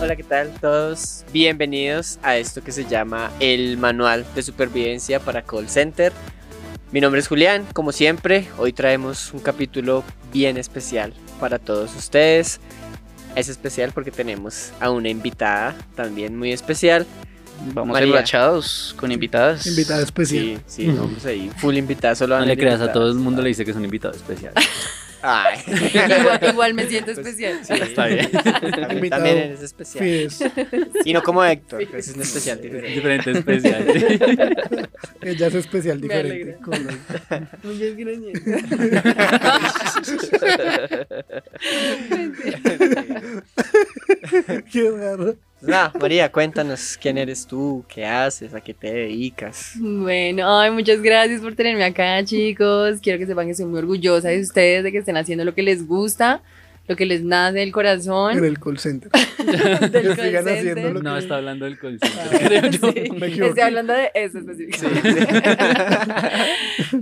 Hola, ¿qué tal todos? Bienvenidos a esto que se llama el Manual de Supervivencia para Call Center. Mi nombre es Julián, como siempre, hoy traemos un capítulo bien especial para todos ustedes. Es especial porque tenemos a una invitada también muy especial. Vamos María. con invitadas. Invitada especial. Sí, sí, vamos ahí, full invitada, solo No le creas, a todo el mundo le dice que es un invitado especial. Ay. igual, igual me siento especial. Sí, Está bien. También, también eres especial. Fides. Y no como Héctor, que es un especial diferente. Diferente especial. Ella es especial diferente. Muchas gracias. Qué raro. María, cuéntanos quién eres tú, qué haces, a qué te dedicas. Bueno, ay, muchas gracias por tenerme acá, chicos. Quiero que sepan que soy muy orgullosa de ustedes, de que estén haciendo lo que les gusta, lo que les nace del En corazón. el call center. del que call sigan center. haciendo lo No que- está hablando del call center, creo yo. Sí, Me equivoqué. Estoy hablando de eso específicamente.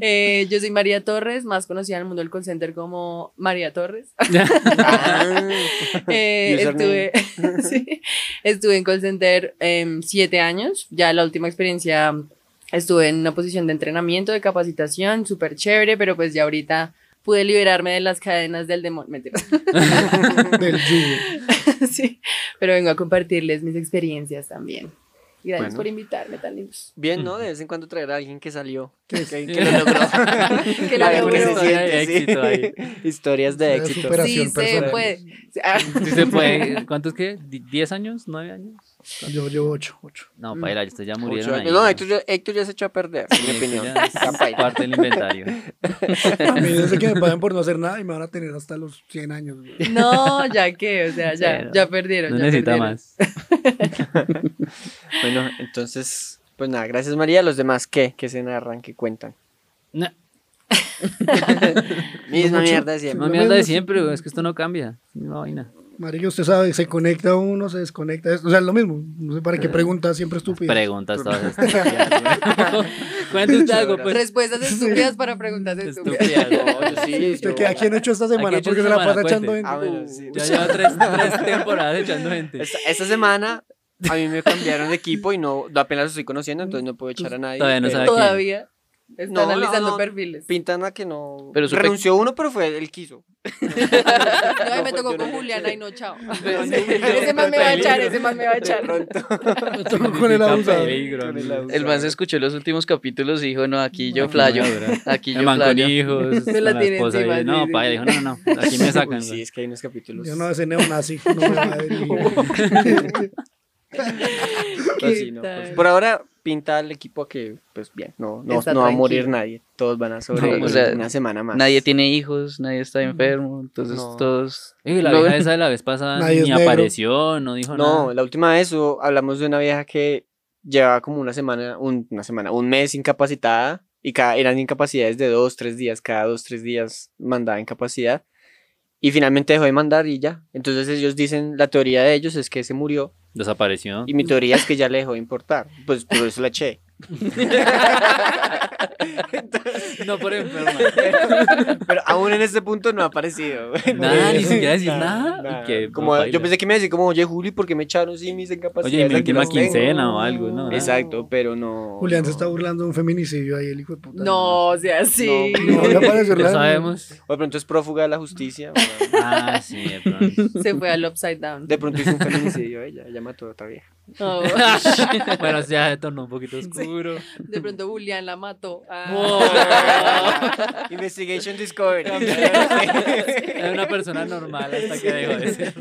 Eh, yo soy María Torres, más conocida en el mundo del call center como María Torres. Ah, Eh, estuve, sí, estuve en call center em, siete años. Ya la última experiencia estuve en una posición de entrenamiento, de capacitación, súper chévere, pero pues ya ahorita pude liberarme de las cadenas del demonio. Del yugo. sí, pero vengo a compartirles mis experiencias también. Gracias Bueno. por invitarme, tan lindos. Bien, ¿no? De vez en cuando traer a alguien que salió, que, Que- que lo logró. Que lo logró. se siente, sí. éxito ahí. Historias de éxito. Sí, Operación se personal. puede. Sí se puede. ¿Cuántos qué? ¿Die- ¿10 años? ¿9 años? Yo llevo ocho. ocho. No, Mm. paila, ustedes ya Ocho murieron ahí. No, Héctor ya, Héctor ya se echó a perder, en mi opinión. ya es paila. parte del inventario. A mí desde que me pagan por no hacer nada y me van a tener hasta los 100 años. güey. No, ya que, o sea, ya, Sí, no. ya perdieron. No ya necesita perdieron. más. Bueno, entonces, pues nada, gracias María. Los demás, ¿qué? ¿Qué se narran? ¿Qué cuentan? No, Misma mucho. mierda de siempre. no Lo mierda de mismo, siempre, güey, es que esto no cambia. Es una vaina. Marica, usted sabe, se conecta uno, se desconecta. O sea, es lo mismo. No sé para qué pregunta siempre estúpida. Preguntas todas estúpidas. Cuente usted algo, pues. Respuestas estúpidas para preguntas estúpidas. Estúpidas. No, yo sí, ¿Usted yo- qué, ¿A quién ha hecho esta semana? Porque se esta la pasa semana? echando Cuente. en. Ah, bueno, sí. Ya lleva tres, tres temporadas echando gente. Esta, esta semana a mí me cambiaron de equipo y no apenas lo estoy conociendo, entonces no puedo echar a nadie. Todavía no sabe Todavía está No, analizando no. perfiles. Pintan a que no. Pero supe- Renunció uno, pero fue él quiso. No, me No, tocó con no- Juliana y no, chao. Ese más me va a echar, ese más me va a echar. Me tocó con el Con el man se escuchó los últimos capítulos y dijo, no, aquí yo dura. Aquí yo flayo. hijos, Me la tiene encima, No, pa, dijo, no, no, no, aquí me sacan. Uy, sí, es que hay unos capítulos. Yo no, ese neonazi. No me va a Pues sí, no, ¿Qué pues, por ahora pinta el equipo que, pues bien, no, no, no va a morir nadie. Todos van a sobrevivir o sea, una semana más. Nadie tiene hijos, nadie está enfermo, entonces No. todos... Y la vieja esa de la vez pasada Nadie ni apareció, no dijo No, nada. la última vez o- hablamos de una vieja que llevaba como una semana, un- una semana, un mes incapacitada y cada, eran incapacidades de dos, tres días, cada dos, tres días mandaba incapacidad y finalmente dejó de mandar y ya. Entonces ellos dicen, la teoría de ellos es que se murió Desapareció. y mi teoría es que ya le dejó de importar. Pues por eso la eché. No por enferma. Pero aún en este punto no ha aparecido. Nada, ni siquiera decir nada. Que, Como, no, yo pensé que me decía como, oye, Juli, ¿por qué me echaron sin mis Oye, incapacidades? y mi última las tengo". quincena o algo, ¿no? Exacto, pero no. Julián se no. está burlando de un feminicidio ahí, el hijo de puta. No, o sea, sí. No, no, la- sabemos. O de pronto es prófuga de la justicia. Ah, sí, de pronto. Se fue al upside down. de pronto hizo un feminicidio ella, ella mató a otra vieja. Oh, bueno, ya se tornó un poquito oscuro. de pronto Julián la mató. Ah. Investigation Discovery. Era una persona normal hasta que dejó de ser.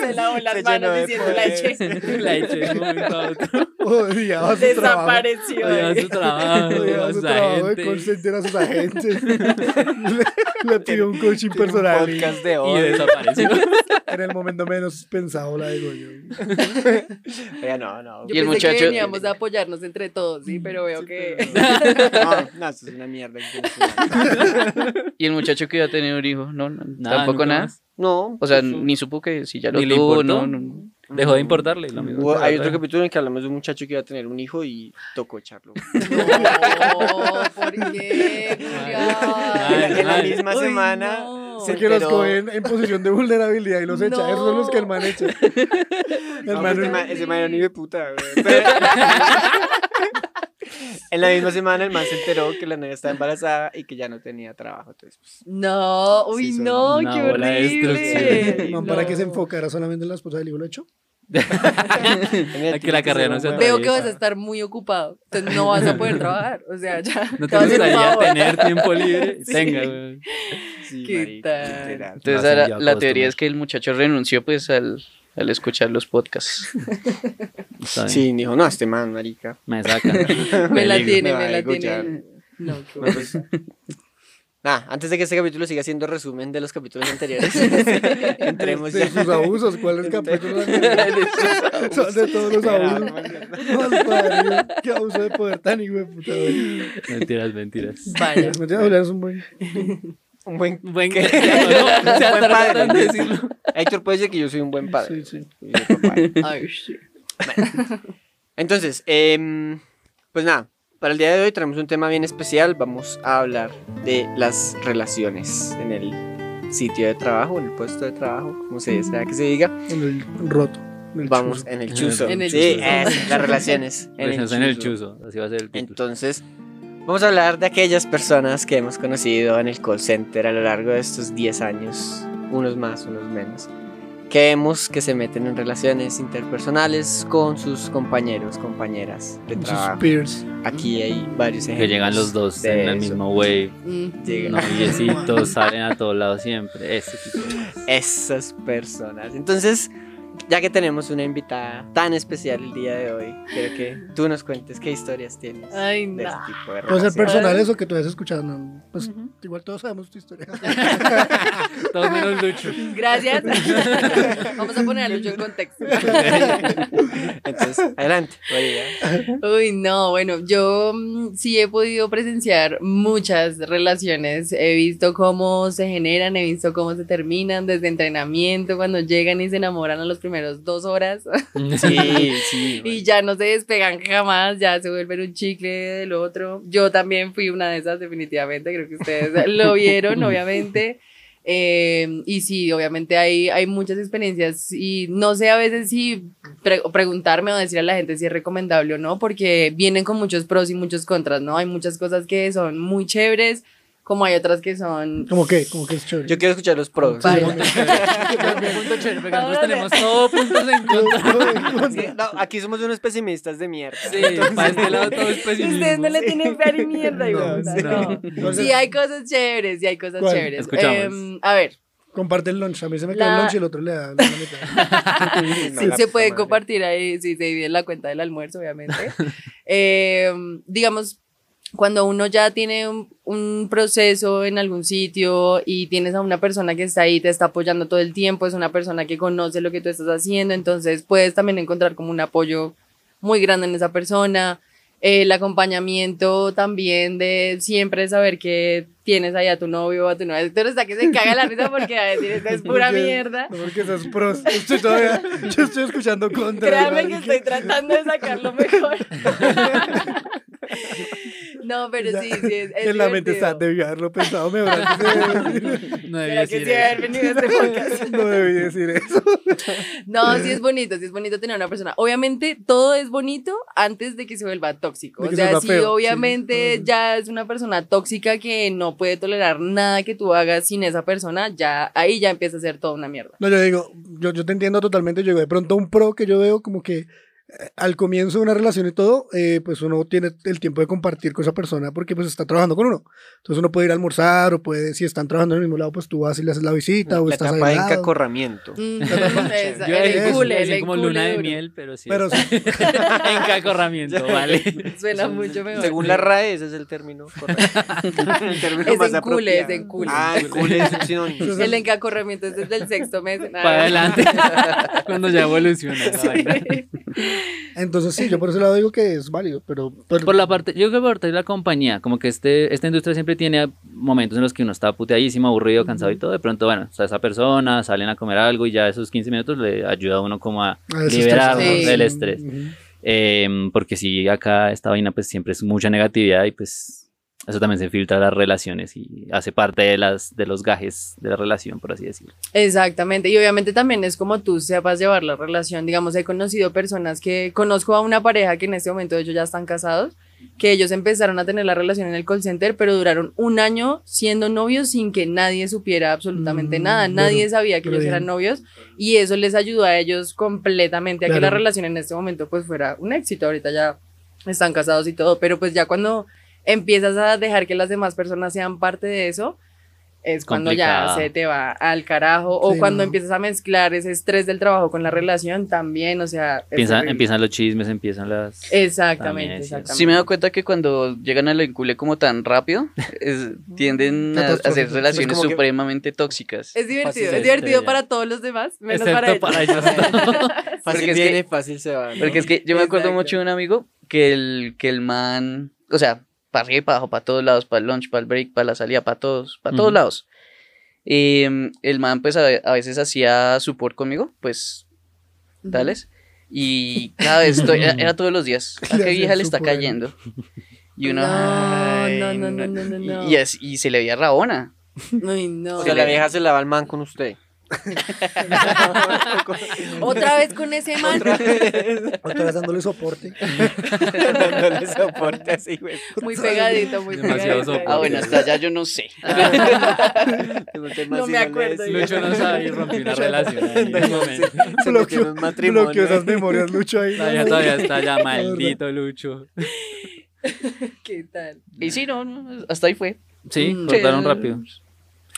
Se lavó las Se manos diciendo la eché. La eché de un momento a otro. Odiaba su trabajo. Desapareció. Odiaba su trabajo, Odiaba su trabajo de call center a sus agentes. le, le pidió un coaching personal y Podcast de Y hoy. desapareció. en el momento menos pensado la digo yo. Oiga, no, no. Yo Y el pensé muchacho- que veníamos a apoyarnos entre todos, sí, pero veo que... No, no, esto es una mierda. Y el muchacho que iba a tener un hijo, no, no, Nada, tampoco nada. más. No. O sea, pues, ni supo que si ya lo Ni le tuvo, no, no. Dejó de importarle. Lo mismo. que hay otro capítulo en el que hablamos de un muchacho que iba a tener un hijo y tocó echarlo. No, ¿por qué, En la- en la Ay. misma Uy, semana no. se Porque los cogen en posición de vulnerabilidad y los echa. Esos son los que el man echa. El No, man ese es- man- ese man era un hijo de puta. Pero- En la misma semana el man se enteró que la novia estaba embarazada y que ya no tenía trabajo. Entonces, pues, No, uy, Sí, no, una qué horrible. para que se enfocara solamente en la esposa del hijo lo A que la carrera no se Veo que vas a estar muy ocupado, entonces no vas a poder trabajar, o sea, ya. No te te gustaría tener tiempo libre. Sí. Tenga, güey. Sí, ¿Qué marica, tal? literal. Entonces ahora la teoría es que el muchacho renunció pues al, al escuchar los podcasts. Sí, dijo, no, este man, marica. Me saca. Me la tiene, Me la tiene. No, qué Bueno, pues, nada, antes de que este capítulo siga siendo resumen de los capítulos anteriores, entremos de ya. sus abusos. ¿Cuáles capítulos anteriores? Son de todos los abusos. Qué abuso de poder tan hijo de puta. Mentiras, mentiras. Vaya. Mentira, Julián es un buen. Un buen, Buen ¿Qué? no, no, se buen padre. en decirlo. Héctor puede decir que yo soy un buen padre. Sí, sí. Soy un buen papá. Ay, sí. Entonces, em, pues nada, para el día de hoy tenemos un tema bien especial. Vamos a hablar de las relaciones en el sitio de trabajo, en el puesto de trabajo, como se sea que se diga. En el roto. en el Vamos chuzo. en el chuzo. En el sí, chuzo. es, las relaciones en el Relaciones en el chuzo. chuzo. Así va a ser el título. Entonces, vamos a hablar de aquellas personas que hemos conocido en el call center a lo largo de estos 10 años, unos más, unos menos, que vemos que se meten en relaciones interpersonales con sus compañeros, compañeras de Sus trabajo. peers. Aquí hay varios ejemplos. Que llegan los dos en el eso. mismo wave. Mm. Llega- Noviecitos, salen a todos lados siempre. Ese tipo de. Esas personas. Entonces, ya que tenemos una invitada tan especial el día de hoy, quiero que tú nos cuentes qué historias tienes Ay, de no. ese tipo de Puede ser relaciones. personal eso que tú hayas escuchado. ¿no? Pues igual todos sabemos tu historia. Todos menos Lucho. Gracias. Vamos a poner a Lucho en contexto. Entonces, adelante. María. Uy, no, bueno, yo mm, sí he podido presenciar muchas relaciones. He visto cómo se generan, he visto cómo se terminan desde entrenamiento, cuando llegan y se enamoran a los primeros dos horas Sí, sí. y ya no se despegan jamás, ya se vuelven un chicle del otro. Yo también fui una de esas, definitivamente, creo que ustedes lo vieron, obviamente. Eh, y sí, obviamente hay, hay muchas experiencias y no sé a veces si pre- preguntarme o decir a la gente si es recomendable o no, porque vienen con muchos pros y muchos contras, ¿no? Hay muchas cosas que son muy chéveres, como hay otras que son... ¿Cómo qué? ¿Cómo que es chévere? Yo quiero escuchar los pros. Vaya. Punto chévere, porque nosotros tenemos todo puntos en contra. Sí, no, aquí somos unos pesimistas de mierda. Sí, para este lado todo es pesimismo. Ustedes no le tienen fe ni mierda, No, sí. no. Sí, hay cosas chéveres, sí hay cosas ¿Cuál? chéveres. Escuchamos. Em, a ver, Comparte el lunch. A mí se me La- cae el lunch y el otro le da la mitad. No, sí, la se puede compartir ahí, sí, se divide en la cuenta del almuerzo, obviamente. Eh, digamos, cuando uno ya tiene un, un proceso en algún sitio y tienes a una persona que está ahí, te está apoyando todo el tiempo, es una persona que conoce lo que tú estás haciendo, entonces puedes también encontrar como un apoyo muy grande en esa persona. El acompañamiento también de siempre saber que tienes ahí a tu novio o a tu novia. Héctor está que se caga la risa porque a decir, esta es pura Porque- mierda. No, porque esas pros. Estoy todavía. Yo estoy escuchando contra. Créame que estoy tratando de sacar lo mejor. no, pero Ya, sí, sí, es, es En la mente está, debí haberlo pensado mejor. No ¿Será debía que decir eso. venido a este podcast? No debí decir eso. No, sí es bonito, sí es bonito tener una persona. Obviamente, todo es bonito antes de que se vuelva tóxico. De O se sea, si feo, obviamente ya es una persona tóxica que no puede tolerar nada que tú hagas sin esa persona, ya ahí ya empieza a ser toda una mierda. No, yo digo, yo, yo te entiendo totalmente. Yo digo, de pronto un pro que yo veo como que al comienzo de una relación y todo, eh, pues uno tiene el tiempo de compartir con esa persona porque pues está trabajando con uno. Entonces uno puede ir a almorzar o puede, si están trabajando en el mismo lado, pues tú vas y le haces la visita o La estás ahí etapa lado. encacorramiento. Mm, Yo el así el como luna de duro. miel, pero sí. Pero sí, Encacorramiento, vale. Suena mucho mejor. Según la RAE, ese es el término correcto. el término Es más encule, es apropiado. encule. Ah, encule es sinónimo. El encacorramiento es desde el sexto mes. Para adelante. Cuando ya evoluciona. vaina. Entonces sí, yo por ese lado digo que es válido, pero, pero Por la parte, yo creo que por parte de la compañía, como que este, esta industria siempre tiene momentos en los que uno está puteadísimo, aburrido, cansado y todo. De pronto, bueno, está esa persona, salen a comer algo y ya esos 15 minutos le ayuda a uno como a a liberarnos Sí. del estrés. Em, porque si acá esta vaina pues siempre es mucha negatividad y pues eso también se filtra a las relaciones y hace parte de, las, de los gajes de la relación, por así decirlo. Exactamente, y obviamente también es como tú sepas llevar la relación. Digamos, he conocido personas que conozco a una pareja que en este momento ellos ya están casados, que ellos empezaron a tener la relación en el call center, pero duraron un año siendo novios sin que nadie supiera absolutamente Mm, nada. bueno, Nadie sabía que ellos bien. eran novios y eso les ayudó a ellos completamente a que la Claro. relación en este momento pues fuera un éxito. Ahorita ya están casados y todo, pero pues ya cuando empiezas a dejar que las demás personas sean parte de eso, es cuando ya Complicado. se te va al carajo o Sí, cuando no. empiezas a mezclar ese estrés del trabajo con la relación también, o sea, terrible. empiezan los chismes, empiezan las... Exactamente, exactamente. Sí me he dado cuenta que cuando llegan al encule como tan rápido, es- tienden a, a hacer relaciones Es como que- supremamente tóxicas. Es divertido, Fácil es divertido para todos los demás, menos Excepto para ellos. para ellos. Fácil Porque es viene, que- fácil se va. ¿no? Porque es que yo me acuerdo Exacto. mucho de un amigo que el, que el man, o sea, para arriba y para abajo, para todos lados, para el lunch, para el break, para la salida, para todos, para todos Ujú. lados. Em, el man pues a, a veces hacía support conmigo, pues tales. Y cada vez, to- era, era todos los días. ¿A qué vieja le está support. cayendo? Y uno. No, ay, no, no, no, no, no, Y- no. Y, así- y se le veía rabona. Ay, no. O sea, la vieja se lava el man con usted. Otra vez con ese man. Otra vez dándole soporte. Dándole soporte así, güey. Muy pegadito, muy Demasiado pegadito. soporte. Ah, bueno, hasta allá yo no sé. No me acuerdo. Lucho no sabe y rompió una relación ahí en un momento. Se en Bloqueó, un matrimonio. bloqueó esas memorias, Lucho ahí. Todavía, todavía está ya maldito Lucho. ¿Qué tal? Y sí, no, no, hasta ahí fue. Sí, Mm. cortaron rápido.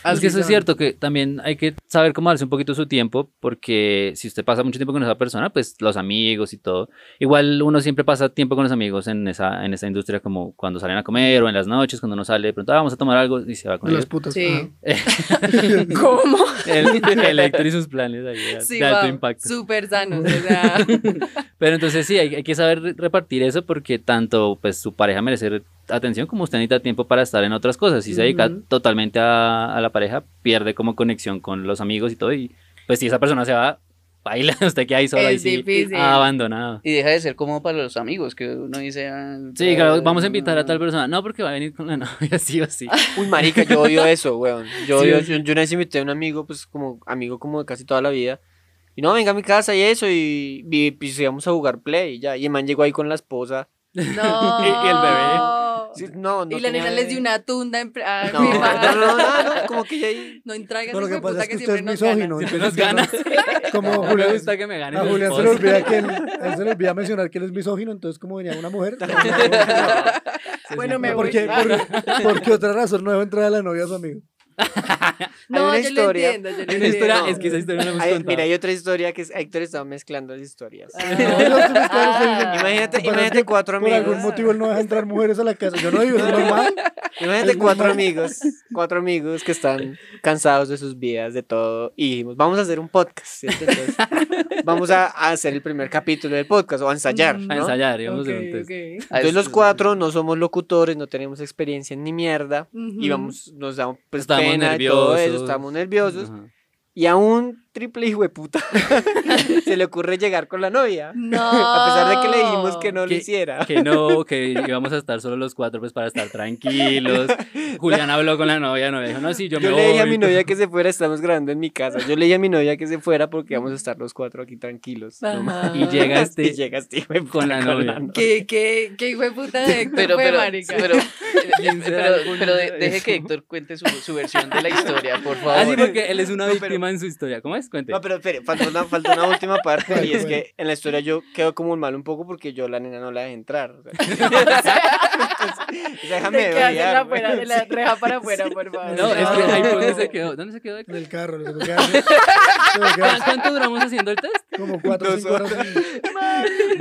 Así es que eso es cierto, que también hay que saber cómo darse un poquito su tiempo, porque si usted pasa mucho tiempo con esa persona, pues los amigos y todo. Igual uno siempre pasa tiempo con los amigos en esa, en esa industria, como cuando salen a comer o en las noches, cuando uno sale, de pronto "Ah, vamos a tomar algo y se va con las ellos. putas. Sí. ¿Cómo? El, el Héctor y sus planes ahí de, Sí, de alto wow, impacto. Súper sanos. O sea, Pero entonces sí, hay, hay que saber re- repartir eso porque tanto pues su pareja merece atención como usted necesita tiempo para estar en otras cosas. Si se dedica Ujú. totalmente a, a la pareja, pierde como conexión con los amigos y todo. Y pues si esa persona se va, baila, usted queda ahí solo ahí Es sí, difícil. abandonado. Y deja de ser como para los amigos, que uno dice. ah, Sí, claro, vamos a invitar a tal persona. No, porque va a venir con la novia, sí o sí. Uy, marica, yo odio eso, weón. Yo Sí, odio, yo, yo una vez invité a un amigo, pues como amigo como de casi toda la vida. Y no, venga a mi casa y eso, y, y pues íbamos a jugar play y ya. Y el man llegó ahí con la esposa. no. Y- y el bebé. Sí, no, no y la nena les dio una tunda en... ah, No, mi madre. no, no, no, como que ya ahí. No entregas No, lo que pasa puta es que usted siempre es misógino. Siempre entonces, nos gana. Como No me Julián, gusta que me gane a Julián se le olvida que él, a él se le olvida mencionar que él es misógino, entonces como venía una mujer. Bueno, me ¿Por voy. por qué otra razón no debe entrar a la novia a su amigo? No, una yo historia. lo entiendo, yo lo Hay una historia, entiendo. es que esa historia no la hemos contado. mira, hay otra historia que es, Héctor estaba mezclando las historias. Estoy diciendo- Imagínate, imagínate cuatro Por algún amigos. motivo él no deja entrar mujeres a la casa. Yo no digo, es normal. Imagínate Es cuatro normal. amigos, cuatro amigos que están cansados de sus vidas, de todo, y dijimos, vamos a hacer un podcast, ¿cierto? Entonces, vamos a, a hacer el primer capítulo del podcast, o a ensayar, Mm. A ¿no? ensayar, a hacer un Ok, test. ok. Entonces los cuatro no somos locutores, no tenemos experiencia ni mierda, Ujú. y vamos, nos damos pues Estábamos pena y todo eso, estamos nerviosos, Ajá. y a un triple hijo de puta se le ocurre llegar con la novia, No. a pesar de que le dijimos que no lo hiciera. Que no, que íbamos a estar solo los cuatro pues para estar tranquilos. Julián habló con la novia, novia dijo, no, sí, yo, Yo me le dije a voy". mi novia que se fuera, estamos grabando en mi casa. Yo le dije a mi novia que se fuera porque vamos a estar los cuatro aquí tranquilos. Nomás. Y llega Y llega hijo de puta con la novia. ¿Qué, qué, qué hijo de puta de Héctor Pero, fue, pero, marica? pero, eh, pero, algún- pero de- deje que Héctor cuente su, su versión de la historia, por favor. Ah, sí, porque él es una No, pero- víctima en su historia. ¿Cómo es? Cuente. No, pero espere, falta una, falta una última parte y es que en la historia yo quedo como mal un poco porque yo la nena no la dejé entrar. o sea. Entonces, déjame en la, afuera, de la reja para afuera, por favor. No, es que ahí fue donde se quedó. ¿Dónde se quedó? Héctor? Del carro. que que dar ¿Cuánto duramos haciendo el test? Como cuatro o cinco horas.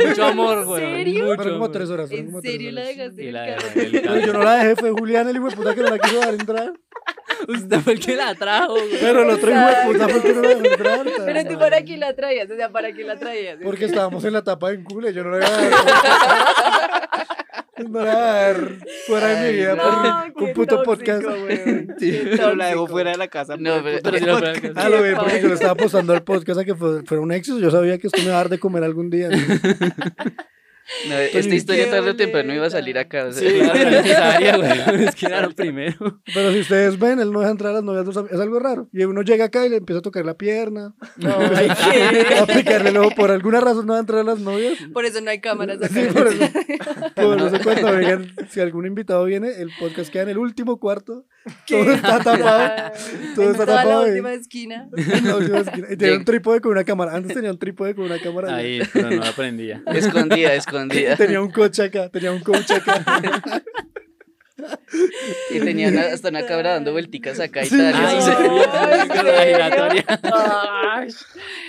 Mucho amor, güey. serio? Mucho como tres horas. ¿En como tres serio la horas. dejaste en el carro? Pero yo no la dejé, fue Julián, el hijo de puta que no la quiso dar entrar. Usted fue el que la trajo, güey. Pero el otro hijo de puta fue el que no la dejó Pero tú para qué la traías, o sea, para qué la traías. Porque estábamos en la tapa en cule, yo no la iba a dar. No la iba a dar fuera de mi vida No, por un puto tóxico, podcast. weón. Sí. Pero la tóxico. fuera de la casa. No, pero- puto Pero sí lo podcast. fue- Ah, lo porque yo le estaba apostando al podcast a que fue- fuera un éxito. Yo sabía que esto me iba a dar de comer algún día. No, esta historia qué tarde o temprano iba a salir acá. o sea, Sí, claro, güey. Es que era lo primero. Pero si ustedes ven, él no deja entrar a las novias de los amigos. Es algo raro. Y uno llega acá y le empieza a tocar la pierna, ¿qué? a picarle el ojo. Por alguna razón no va a entrar a las novias. Por eso no hay cámaras acá. Sí, por eso. Por eso cuando vengan, si algún invitado viene, el podcast queda en el último cuarto. Todo está tapado. Todo en está toda la tapado. y- última esquina. en la última esquina. Y tenía un trípode con una cámara. Antes tenía un trípode con una cámara. Ahí, pero no aprendía. escondida, escondida. Tenía un coche acá, tenía un coach acá. Y tenían hasta una cabra dando vuelticas acá y tal.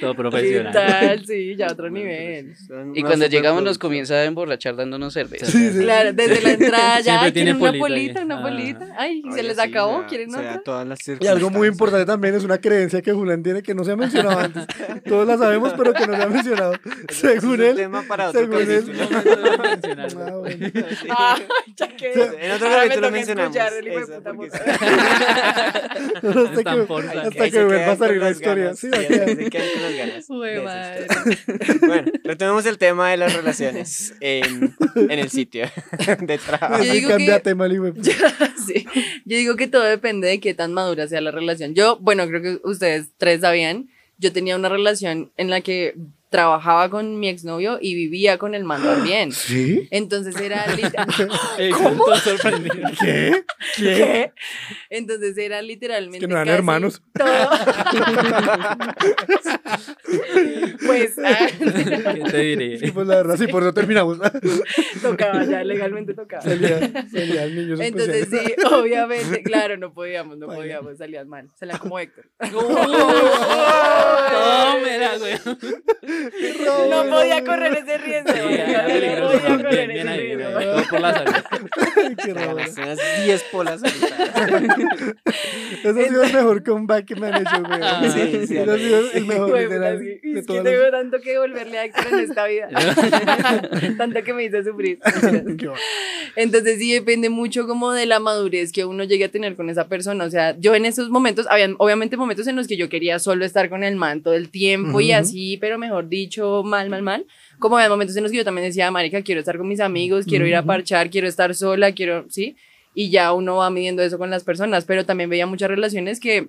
Todo ¿Qué profesional. tal? Sí, ya otro nivel. Y cuando llegamos nos comienza a emborrachar dándonos cerveza. Sí, sí. Claro, desde la entrada ya Siempre ay, tiene quieren una polita una Ah. polita. Ay, se les sí, acabó, ¿quieren otra? todas las Y algo muy importante también es una creencia que Julián tiene que no se ha mencionado antes. Todos la sabemos, pero que no se ha mencionado. Según él. tema para otro según él. Ah. En otro Ahora me toca mencionamos. escuchar el hijo de puta hasta que, vuelva a salir la historia. Sí. Bueno, retomemos el tema de las relaciones en, en el sitio de trabajo. Yo Así digo cambia que- tema. Sí. Yo digo que todo depende de qué tan madura sea la relación. Yo, bueno, creo que ustedes tres sabían, yo tenía una relación en la que trabajaba con mi exnovio y vivía con el man también. ¿Sí? Entonces era literal. ¿Cómo? Todo sorprendido. ¿Qué? ¿Qué? Entonces era literalmente. Es que no eran casi hermanos. todo. pues ah, ¿Qué te diré? Sí, pues la verdad, sí, por eso terminamos. tocaba ya, legalmente tocaba. salía, salía el niño Entonces sí, obviamente, claro, no podíamos, no Vaya. podíamos, salían mal, salían como Héctor. Tómela, güey. No podía correr ese riesgo. Sí, no era peligroso. podía correr Bien, bien ese ahí, riesgo. ahí. Todo por la salud. Qué raro. Ganaste unas 10 polas ahorita. Ese ha sido el mejor comeback que me han hecho, güey. Ah, sí, sí, Ese ha sido el mejor, Güey, sí. de Es que tengo los- tanto que devolverle a Héctor en esta vida. tanto que me hizo sufrir. Entonces sí depende mucho como de la madurez que uno llegue a tener con esa persona. O sea, yo en esos momentos, habían obviamente momentos en los que yo quería solo estar con el man todo el tiempo y así, pero mejor dicho, mal, mal, mal. Como había momentos en los que yo también decía, marica, quiero estar con mis amigos, quiero ir a parchar, quiero estar sola, quiero, ¿sí? Y ya uno va midiendo eso con las personas, pero también veía muchas relaciones que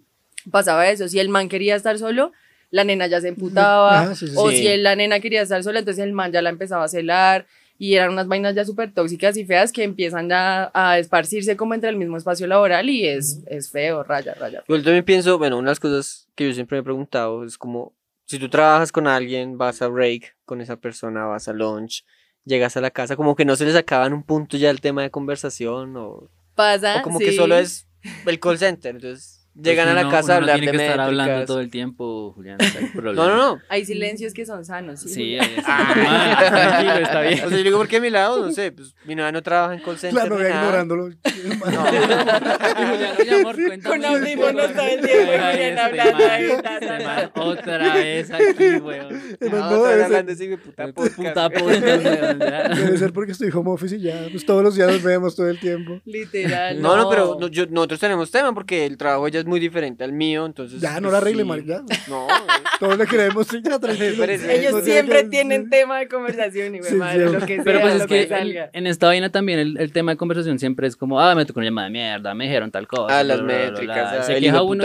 pasaba eso. Si el man quería estar solo, la nena ya se emputaba. Ah, sí, sí, o si el- la nena quería estar sola, entonces el man ya la empezaba a celar. Y eran unas vainas ya súper tóxicas y feas que empiezan ya a esparcirse como entre el mismo espacio laboral y es, es feo, raya, raya. Yo también pienso, bueno, una de las cosas que yo siempre me he preguntado es como, si tú trabajas con alguien, vas a break con esa persona, vas a lunch, llegas a la casa, como que no se les acaba en un punto ya el tema de conversación o, Pasa. o como sí. que solo es el call center, entonces llegan a la casa a no hablar tiene de que estar hablando métricas. todo el tiempo, Julián. no. No, no, no. Hay silencios que son sanos. Sí. Sí, ahí está. Ah, tranquilo, está bien. O sea, yo digo, ¿por qué a mi lado? No sé, pues mi novia no trabaja en call center. Novia nada. ignorándolo. Julián, oye, amor, cuéntame. Con audífonos todo el tiempo, Julián este hablando ahí, este Otra vez aquí, weón. Pero No, no, hablando así de puta Puta ya. debe ser porque estoy home office y ya. Pues todos los días nos vemos todo el tiempo. Literal. No, no, pero no, nosotros tenemos tema porque el trabajo ella es muy diferente al mío, entonces... Ya, no pues, la arregle, sí. Mar, ya. No, Todos le queremos, sí, ya, tranquilo. Ellos No siempre que- tienen tema de conversación y güey, Sí, madre, sí. lo que sea, Pero pues lo es que en, salga. en esta vaina también el, el tema de conversación siempre es como, ah, me tocó una llamada de mierda, me dijeron tal cosa. Ah, las bla, bla, bla, métricas, bla. Se el queja uno.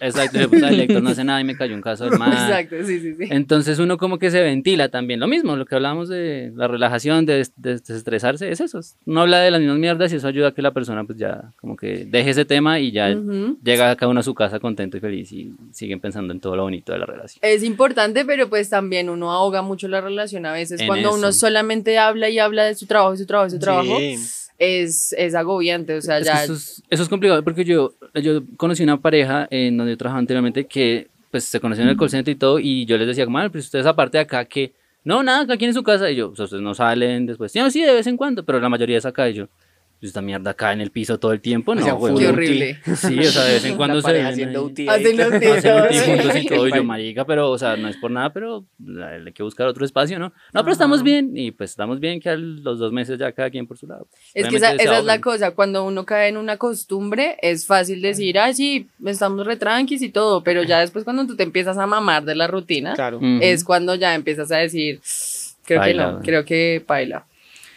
Exacto, el de puta Héctor no hace nada y me cayó un caso del. Exacto, sí, sí, sí. Entonces uno como que se ventila también. Lo mismo, lo que hablábamos de la relajación, de, des- de desestresarse, es eso. Uno habla de las mismas mierdas y eso ayuda a que la persona pues ya como que deje ese tema y ya llega llega cada uno a su casa contento y feliz y siguen pensando en todo lo bonito de la relación. Es importante, pero pues también uno ahoga mucho la relación a veces. En Cuando uno eso. solamente habla y habla de su trabajo, y su trabajo, y su trabajo, Sí. es, es agobiante. O sea, Es ya. eso, es, eso es complicado porque yo, yo conocí una pareja en donde yo trabajaba anteriormente que pues se conocieron en el call center y todo y yo les decía como, "Ah, pero ustedes aparte de acá que, no, nada, acá aquí en su casa y yo, o sea, ustedes no salen después, sí, no, sí, de vez en cuando, pero la mayoría es acá y yo, "Pues esta mierda acá en el piso todo el tiempo, no, O sea, güey. Qué horrible. Sí, o sea, de vez en cuando se ven haciendo. UTI. Hacen. UTI juntos y todo, y yo, marica, pero, o sea, no es por nada, pero la- hay que buscar otro espacio, ¿no? No, pero estamos bien, y pues estamos bien que a los dos meses ya cada quien por su lado. Es que esa, esa es la cosa, cuando uno cae en una costumbre, es fácil decir, ah, sí, estamos retranquis y todo, pero ya después cuando tú te empiezas a mamar de la rutina, Claro. Es cuando ya empiezas a decir, creo Paila, que no, güey. creo que baila.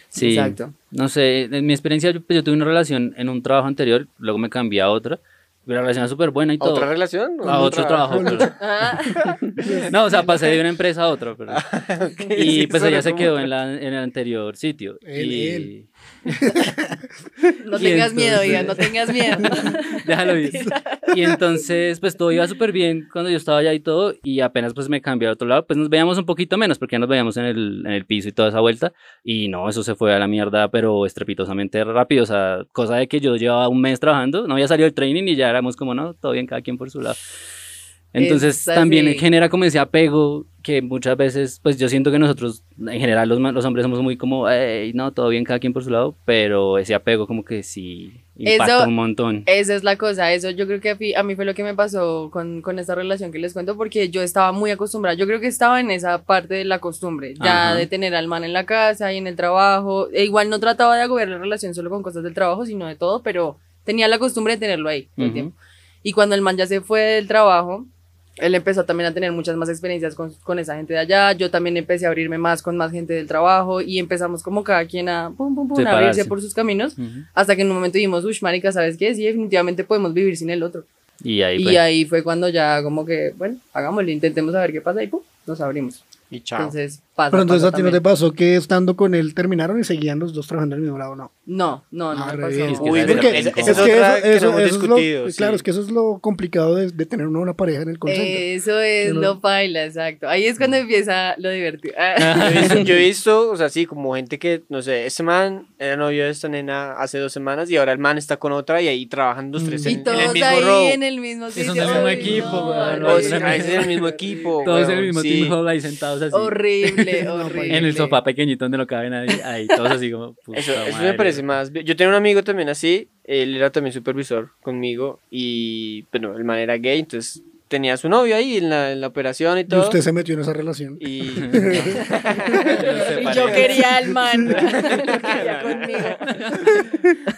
Sí, Exacto. No sé, en mi experiencia yo, pues, yo tuve una relación en un trabajo anterior, luego me cambié a otra, la relación era súper buena y todo. ¿Otra relación? a otro trabajo. pero- Ah, no, o sea, pasé de una empresa a otra. Pero... y sí, pues ella se quedó en, la, en el anterior sitio. Él, y... él. No tengas miedo, entonces- diga, no tengas miedo. Déjalo ir. Y entonces, pues todo iba súper bien cuando yo estaba allá y todo, y apenas pues me cambié a otro lado, pues nos veíamos un poquito menos, porque ya nos veíamos en el, en el piso y toda esa vuelta, y no, eso se fue a la mierda, pero estrepitosamente rápido, o sea, cosa de que yo llevaba un mes trabajando, no había salido el training y ya éramos como, no, todo bien, cada quien por su lado. Entonces Es también así. genera como ese apego que muchas veces, pues yo siento que nosotros, en general los, los hombres somos muy como, "Ey, no, todo bien, cada quien por su lado, pero ese apego como que sí impacta Eso- un montón. Esa es la cosa, eso yo creo que a mí fue lo que me pasó con, con esta relación que les cuento, porque yo estaba muy acostumbrada, yo creo que estaba en esa parte de la costumbre, ya Ajá. de tener al man en la casa y en el trabajo, e igual no trataba de agobiar la relación solo con cosas del trabajo, sino de todo, pero tenía la costumbre de tenerlo ahí todo el Ujú. tiempo. Y cuando el man ya se fue del trabajo, él empezó también a tener muchas más experiencias con, con esa gente de allá, yo también empecé a abrirme más con más gente del trabajo y empezamos como cada quien a, pum, pum, pum, a abrirse por sus caminos. Ujú. Hasta que en un momento dijimos, uy, marica, ¿sabes qué? Sí, definitivamente podemos vivir sin el otro. Y ahí y fue. ahí fue cuando ya como que, bueno, hagámoslo, intentemos a ver qué pasa y pum, nos abrimos. Y chao. Entonces, pasa. Pero entonces pasa a ti no te pasó que estando con él terminaron y seguían los dos trabajando en el mismo lado, ¿no? No, no, no Ah, me pasó. bien. Es que Uy, que lo, claro, es que eso es lo complicado de, de tener una, una pareja en el center. Eso es Que no- lo baila, exacto. Ahí es cuando empieza lo divertido. Yo he, visto, yo he visto, o sea, sí, como gente que, no sé, este man era novio de esta nena hace dos semanas y ahora el man está con otra y ahí trabajan los tres Mm. y en, en todos el mismo ahí row. en el mismo sitio. equipo, no, weón, O Los sea, tres. es en el mismo equipo. Todos en el mismo team hall ahí sentados así. Horrible, Horrible. En el sofá pequeñito donde no cabe nadie. Ahí todos así como. puta Eso, eso me parece más. bien. Yo tenía un amigo también así, él era también supervisor conmigo y, bueno, el man era gay, entonces tenía a su novio ahí en la, en la operación y Y todo. usted se metió en esa relación. Y, Y yo quería al man. Lo quería conmigo.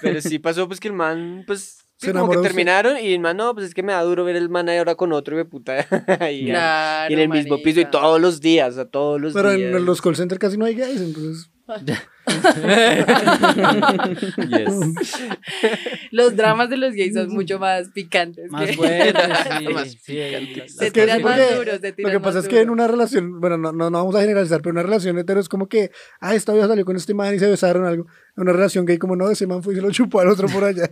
pero sí pasó pues que el man, pues, sí, Se como que terminaron y el man, no, pues es que me da duro ver el man ahí ahora con otro, de puta. ahí, Claro, y en el mismo piso y todos los días, o sea, todos los Pero días. en los call centers casi no hay gays, entonces. Yes. Los dramas de los gays son mucho más picantes. Más que- fuerte, Más sí. la- Se Es que tiran más porque duros, se Lo que pasa es que en una relación, bueno, no, no, no vamos a generalizar, pero una relación hetero es como que, ah, esta vieja salió con este man y se besaron algo. En una relación gay, como no, ese man fue y se lo chupó al otro por allá.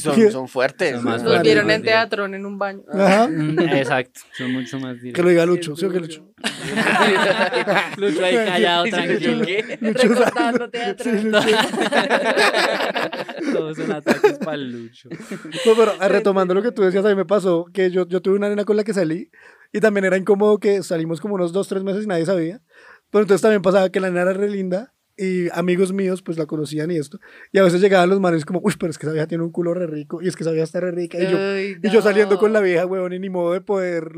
Son, son fuertes. Son más. Los vieron Más en teatro en un baño. Ajá. Mm, Exacto, son mucho más Que directos. lo diga Lucho, ¿sí o qué, Lucho? Lucho ahí callado, tranquilo. Recordando teatro. Todos son ataques para Lucho. No, pero ah, retomando lo que tú decías, a mí me pasó que yo, yo tuve una nena con la que salí y también era incómodo que salimos como unos dos, tres meses y nadie sabía. Pero entonces también pasaba que la nena era re linda y amigos míos pues la conocían y esto. Y a veces llegaban los manes como, uy, pero es que esa vieja tiene un culo re rico y es que esa vieja está re rica. Y yo, Ay, y yo saliendo no. con la vieja, weón, y ni modo de poder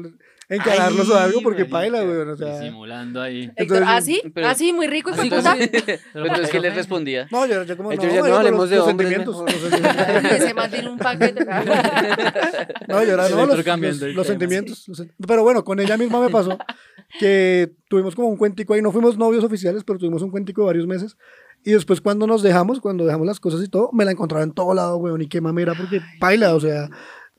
encararlos o algo porque paila, weón. O sea, Disimulando ahí. Entonces, ¿ah, sí? pero- ¿Ah, sí? Muy rico y Así puta. Pero entonces, ¿qué les respondía? no, yo, yo como no, no yo con hablemos los, de los hombres sentimientos. mejor. los sentimientos. Ese man tiene un paquete. No, yo no, los, sentimientos. pero bueno, con ella misma me pasó que tuvimos como un cuentico ahí, no fuimos novios oficiales, pero tuvimos un cuentico de varios meses. Y después cuando nos dejamos, cuando dejamos las cosas y todo, me la encontraba en todo lado, weón, y qué mamera, porque paila, o sea,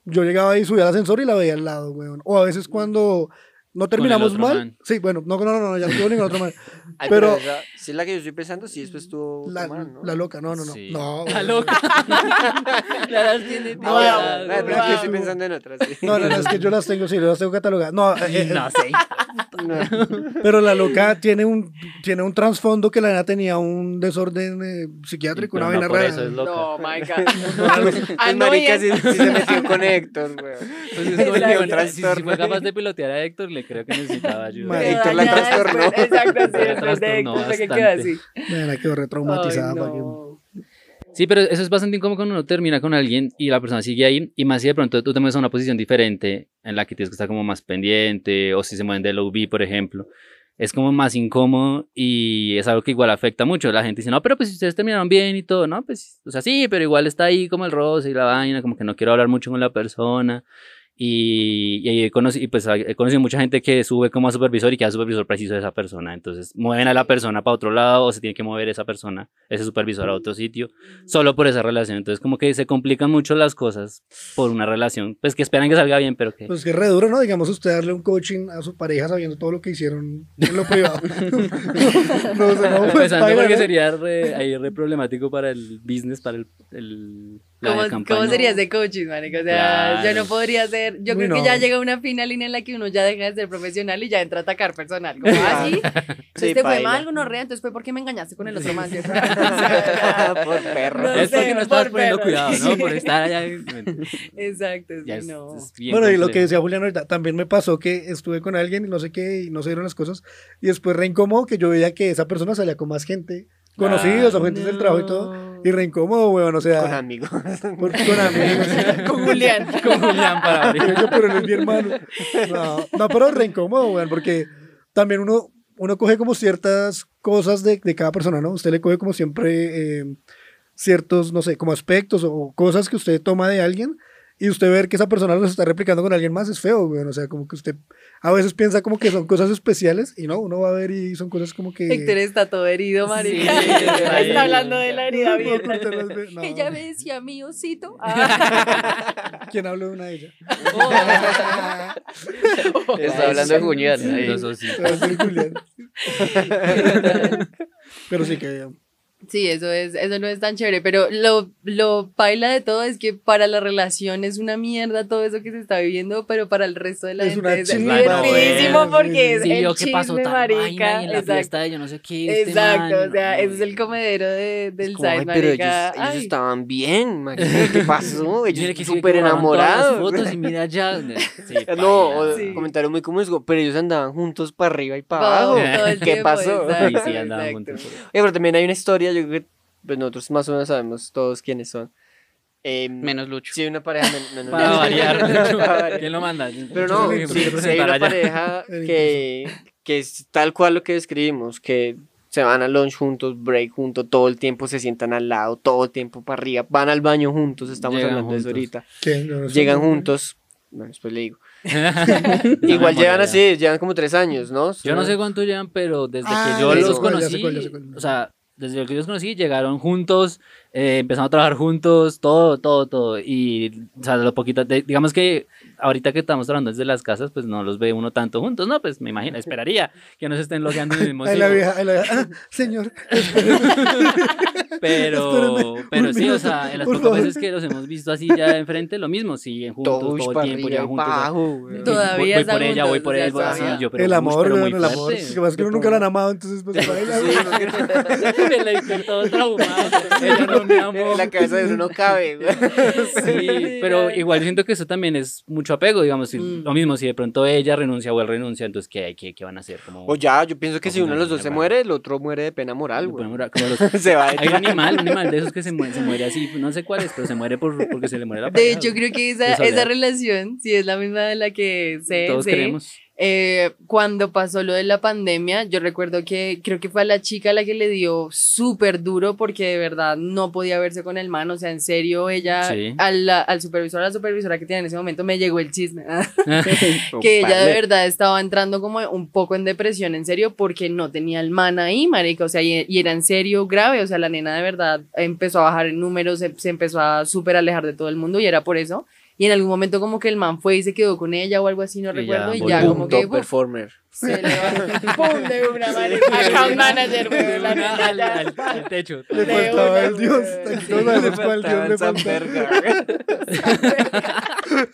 yo llegaba ahí, subía al ascensor y la veía al lado, weón. O a veces cuando no terminamos mal, man. sí, bueno, no, no, no, no, ya no ningún otro. Ay, Pero- esa- Si es la que yo estoy pensando, sí, después tuvo La, ¿no? la loca, no, no, no. Sí. No, La loca. La las tiene no, pronto wow. estoy pensando en otras. sí. No, no, no, es que yo las tengo, sí, yo las tengo catalogadas. No, eh, eh, No sé. pero la loca tiene un, tiene un trasfondo que la nena tenía un desorden eh, psiquiátrico, una no vaina rara. es loca. No, my God. El no, marica y sí, es- sí se metió con Héctor. Pues es Héctor, si, fue capaz de pilotear a Héctor, le creo que necesitaba ayuda. Héctor la trastornó. Exacto, sí, después de Héctor que bastante. así. Quedó retraumatizada. Ay, no. Sí, pero eso es bastante incómodo cuando uno termina con alguien y la persona sigue ahí. Y más si de pronto tú te mueves a una posición diferente en la que tienes que estar como más pendiente, o si se mueven del OB, por ejemplo. Es como más incómodo y es algo que igual afecta mucho. La gente dice, no, pero pues si ustedes terminaron bien y todo, ¿no? Pues, o sea, sí, pero igual está ahí como el roce y la vaina, como que no quiero hablar mucho con la persona. Y, y, conoci- y pues he conocido mucha gente que sube como a supervisor y queda supervisor preciso de esa persona. Entonces mueven a la persona para otro lado o se tiene que mover esa persona, ese supervisor a otro sitio, solo por esa relación. Entonces como que se complican mucho las cosas por una relación, pues que esperan que salga bien, pero que... Pues que es re duro, ¿no? Digamos, usted darle un coaching a su pareja sabiendo todo lo que hicieron en lo privado. no sé, no, pues, Empezando porque ¿no? sería re, ahí re problemático para el business, para el... el ¿Cómo. ¿Cómo sería ese coaching, marico? O sea, Claro. yo no podría ser. Yo creo no. que ya llega una fina línea en la que uno ya deja de ser profesional y ya entra a atacar personal. Como así. Sí, Entonces te fue mal, gonorrea, entonces fue porque me engañaste con el otro man. Por perro. No Es sé, porque no estabas poniendo cuidado, ¿no? Sí. Por estar allá. Exacto, sí, es, no. es Bueno, y lo que decía Julián ahorita, también me pasó que estuve con alguien y no sé qué, y no se dieron las cosas, y después re incómodo que yo veía que esa persona salía con más gente, conocidos o gente del trabajo y todo, y re incómodo, weón, o sea, Con amigos. por- con amigos. Con Julián. Con Julián para abrir. Yo, pero él es mi hermano. No, no, pero re incómodo, weón, porque también uno, uno coge como ciertas cosas de, de cada persona, ¿no? Usted le coge como siempre eh, ciertos, no sé, como aspectos o cosas que usted toma de alguien y usted ver que esa persona los está replicando con alguien más es feo, weón. O sea, como que usted a veces piensa como que son cosas especiales y no, uno va a ver y son cosas como que... Héctor está todo herido, marica. Sí, está hablando de la herida abierta. no. Ella me decía mi osito. Ah. ¿Quién habló de una de ellas? Está hablando de Julián. ahí. Los ositos. Debe ser Julián. Pero sí que... Sí, eso es, eso no es tan chévere, pero lo, lo paila de todo es que para la relación es una mierda todo eso que se está viviendo, pero para el resto de la Es gente una es divertidísimo porque es Sí, el vio que pasó chisme, tal marica. vaina y en la Exacto. fiesta de yo no sé qué. este Exacto, man, o sea, no, ese es el comedero de, del Como, side, ay, pero ellos, marica. ellos Ay. estaban bien, marica. ¿Qué pasó? Ellos Mira que sí, súper que grababan todas las enamorados. fotos y mira ya. Sí, No, paila. o- Sí. comentario muy como, pero ellos andaban juntos para arriba y para abajo. ¿Qué tiempo, pasó? exacto, Sí, sí, andaban exacto. juntos. Oye, pero también hay una historia, yo creo que pues, nosotros más o menos sabemos todos quiénes son. Eh, Menos Lucho. Sí, una pareja. no, no, no, Para no. variar. Para variar. ¿Quién lo manda? Pero no, sí, quiero sí hay una pareja que, que es tal cual lo que describimos, que se van al lunch juntos, break juntos, todo el tiempo se sientan al lado, todo el tiempo para arriba, van al baño juntos, estamos Llegan hablando de eso ahorita. Yo no sé. Llegan juntos, bueno, después le digo. Igual Igual llevan así, llevan como tres años, ¿no? Yo no sé cuánto llevan, pero desde Ah, que yo los sé cuál, ya conocí, sé cuál, ya sé cuál. o sea, desde que yo los conocí, llegaron juntos, eh, empezaron a trabajar juntos, todo, todo, todo. Y, o sea, de lo poquito, de- digamos que ahorita que estamos trabajando desde las casas, pues no los ve uno tanto juntos, ¿no? Pues me imagino, esperaría que no se estén logueando en el mismo Ahí la vieja, ahí la vieja. Ah, señor, Pero, Espérame pero sí, o sea, en las pocas favor. veces que los hemos visto así ya enfrente, lo mismo, siguen juntos todo el tiempo, arriba llevan y juntos. o sea. Todavía voy, por ella, voy por él, voy así, yo, pero, el amor, pero muy weón, el amor. Es que pasa que uno nunca lo han amado, entonces pues baila. El Héctor todo traumado. Ella no En la cabeza de uno no cabe. Sí, pero igual siento que eso también es mucho apego, digamos, si- Mm. lo mismo, si de pronto ella renuncia o él renuncia, entonces ¿qué, qué, qué van a hacer? Como, O ya, yo pienso que si uno de los dos se muere, el otro muere de pena moral, güey. Se va de Hay un animal, un animal de esos que se muere, se muere así, no sé cuál es, pero se muere por, porque se le muere la De pareja, hecho, güey. creo que de esa, esa relación, si es la misma de la que sé, Todos sé, queremos. Eh, cuando pasó lo de la pandemia, yo recuerdo que creo que fue a la chica la que le dio súper duro porque de verdad no podía verse con el man, o sea, en serio, ella, Sí. al, al supervisor, a la supervisora que tenía en ese momento, me llegó el chisme, que ella de verdad estaba entrando como un poco en depresión, en serio, porque no tenía el man ahí, marica, o sea, y, y era en serio grave, o sea, la nena de verdad empezó a bajar en números, se, se empezó a súper alejar de todo el mundo y era por eso. Y en algún momento como que el man fue y se quedó con ella o algo así, no Y recuerdo. ya y ya como que Top performer. Se le va. ¡Pum! De una marica. Account manager. La al, neta, al- ya. al- al techo. Le De faltaba una, el dios. güey. Cuál dios le San faltaba. Verga.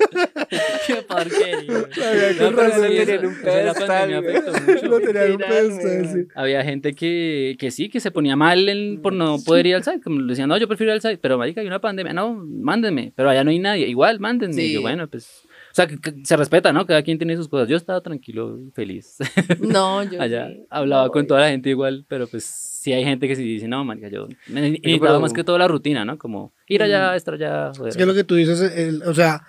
Qué porquería. Sabía que No, pero razón sí, tenían eso- un eso en la pedestal, pandemia güey. afectó mucho. Lo tenía en un Literal, pedestal, güey. sí. Había gente que, que sí, que se ponía mal en- por no poder ir al site. Como le decían, no, yo prefiero ir al site, pero marica, hay una pandemia. No, mándenme, pero allá no hay nadie. Igual, mándenme. Y Sí. yo, bueno, pues. O sea, que, que se respeta, ¿no? Cada quien tiene sus cosas. Yo estaba tranquilo, feliz. No, yo allá sí. hablaba No con toda la gente igual, pero pues sí hay gente que sí dice, no, marica, yo me pero- necesitaba más que todo la rutina, ¿no? Como ir allá, Mm. estar allá, joder. Es que lo que tú dices, el- o sea,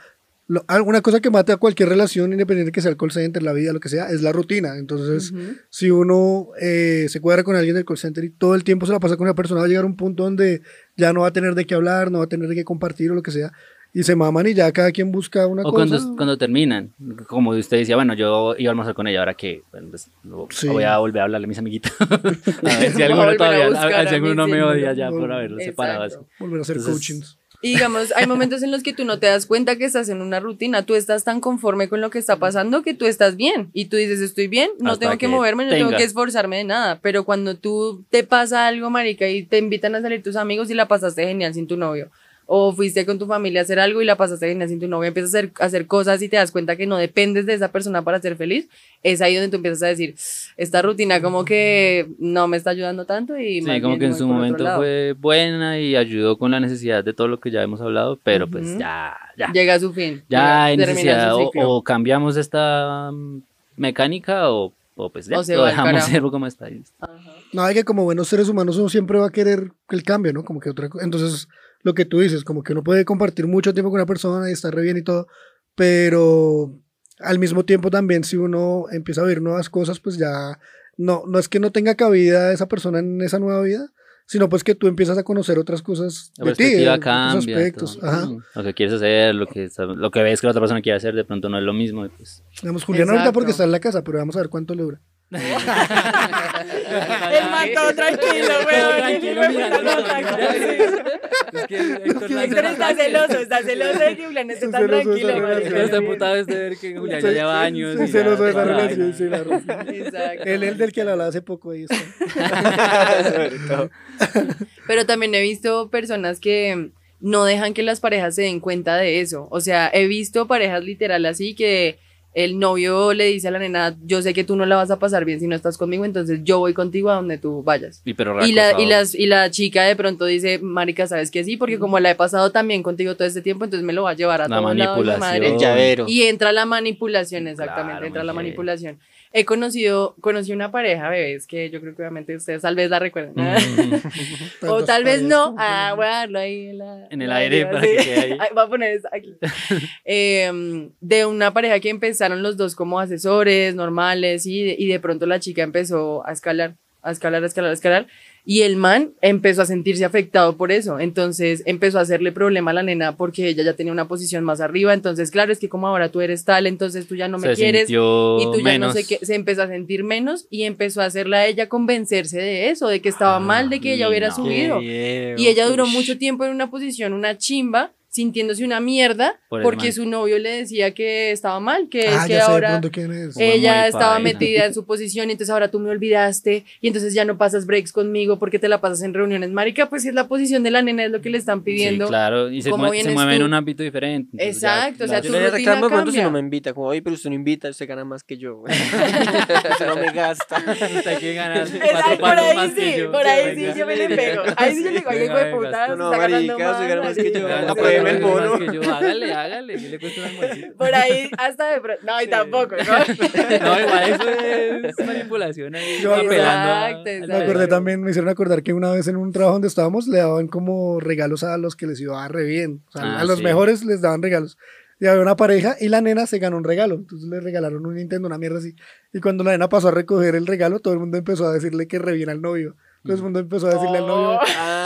lo- alguna cosa que mate a cualquier relación, independiente que sea el call center, la vida, lo que sea, es la rutina. Entonces, Ujú. si uno eh, se cuadra con alguien del call center y todo el tiempo se la pasa con una persona, va a llegar a un punto donde ya no va a tener de qué hablar, no va a tener de qué compartir o lo que sea. Y se maman y ya cada quien busca una O cosa. cuando, cuando terminan, como usted decía, bueno, yo iba a almorzar con ella, ahora que bueno, pues, Sí. voy a volver a hablarle a mis amiguitos. a ver si a alguno a todavía, buscar a ver si a alguno me odia ya por haberlo separado así. Volver a hacer Entonces- coachings. Y digamos, hay momentos en los que tú no te das cuenta que estás en una rutina, tú estás tan conforme con lo que está pasando que tú estás bien y tú dices, estoy bien, no Hasta tengo que, que moverme, no tengo tenga. que esforzarme de nada, pero cuando tú te pasa algo, marica, y te invitan a salir tus amigos y la pasaste genial sin tu novio, o fuiste con tu familia a hacer algo y la pasaste genial sin tu novio, empiezas a hacer, a hacer cosas y te das cuenta que no dependes de esa persona para ser feliz, es ahí donde tú empiezas a decir, esta rutina como que no me está ayudando tanto y Sí, como bien que en su momento lado". fue buena y ayudó con la necesidad de todo lo que ya hemos hablado, pero pues Ujú. ya, ya. Llega a su fin. Ya hay necesidad, o, o cambiamos esta mm, mecánica o, o pues ya, O se lo dejamos ser como está. Ajá. No, hay que como buenos seres humanos uno siempre va a querer el cambio, ¿no? Como que otra co- Entonces, lo que tú dices, como que uno puede compartir mucho tiempo con una persona y estar re bien y todo, pero al mismo tiempo también si uno empieza a ver nuevas cosas, pues ya no, no es que no tenga cabida esa persona en esa nueva vida, sino pues que tú empiezas a conocer otras cosas La de ti, otros cambia. aspectos. Ajá. Lo que quieres hacer, lo que, lo que ves que la otra persona quiere hacer, de pronto no es lo mismo. pues, Digamos, Julián ahorita porque está en la casa, pero vamos a ver cuánto le dura. El man todo tranquilo, weón. tranquilo. Es que Héctor está celoso, está celoso de que Julián esté Está tan tranquilo. Héctor está emputado de ver que Julián ya lleva años. celoso de esa la relación, sí, la. Exacto. Él, el del que le hablaba hace poco ahí está. Pero también he visto personas que no dejan que las parejas se den cuenta de eso. O sea, he visto parejas literal así que el novio le dice a la nena, yo sé que tú no la vas a pasar bien si no estás conmigo, entonces yo voy contigo a donde tú vayas. Y, pero Y la, y, las, y la chica de pronto dice, marica, ¿sabes que sí? Porque como la he pasado también contigo todo este tiempo, entonces me lo va a llevar a La todos lados, la madre. manipulación. El llavero. Y entra la manipulación, exactamente, Claro, entra la bien. He conocido, conocí una pareja, bebés, que yo creo que obviamente ustedes tal vez la recuerdan. Mm. o tal vez no. Ah, voy a darlo ahí en, la- En el la aire arriba, para que quede ahí. Voy a poner esto aquí. Em, de una pareja que empezaron los dos como asesores normales y de, y de pronto la chica empezó a escalar, a escalar, a escalar, a escalar. Y el man empezó a sentirse afectado por eso. Entonces empezó a hacerle problema a la nena porque ella ya tenía una posición más arriba. Entonces, claro, es que como ahora tú eres tal, entonces tú ya no me Se quieres y tú ya menos. no sé qué, se empezó a sentir menos y empezó a hacerla a ella convencerse de eso, de que estaba mal, de que ella hubiera no. subido. Y ella duró mucho tiempo en una posición, una chimba, sintiéndose una mierda, Por porque man. su novio le decía que estaba mal, que Ah, es que ahora es. Ella muy estaba paila. metida en su posición y entonces ahora tú me olvidaste y entonces ya no pasas breaks conmigo porque te la pasas en reuniones. Marica, pues es la posición de la nena, es lo que le están pidiendo. Sí, claro, y se, ¿Cómo mue- se mueve en tú? un ámbito diferente. Exacto, o sea, claro. Yo tu le rutina reclamo pronto si no me invita, como, oye, pero usted no invita, usted gana más que yo. güey". Usted no me gasta. Usted que gana cuatro Exacto, por palos ahí más que sí, yo. por ahí sí, yo me le pego. Ahí sí yo le digo, ay, hijo de puta, No, marica, usted gana más que yo. El bono. que yo. Hágale, hágale, ¿qué le cuesta un almuercito? Por ahí hasta de pronto. No, y tampoco, ¿no? No, igual eso es manipulación ahí. Yo- apelando Me acordé también, me hicieron acordar que una vez en un trabajo donde estábamos le daban como regalos a los que les iba re bien. O sea, Ah, a los sí. mejores les daban regalos. Y había una pareja y la nena se ganó un regalo. Entonces le regalaron un Nintendo, una mierda así. Y cuando la nena pasó a recoger el regalo, todo el mundo empezó a decirle que re bien al novio. Todo el mundo empezó a decirle al novio. Ah,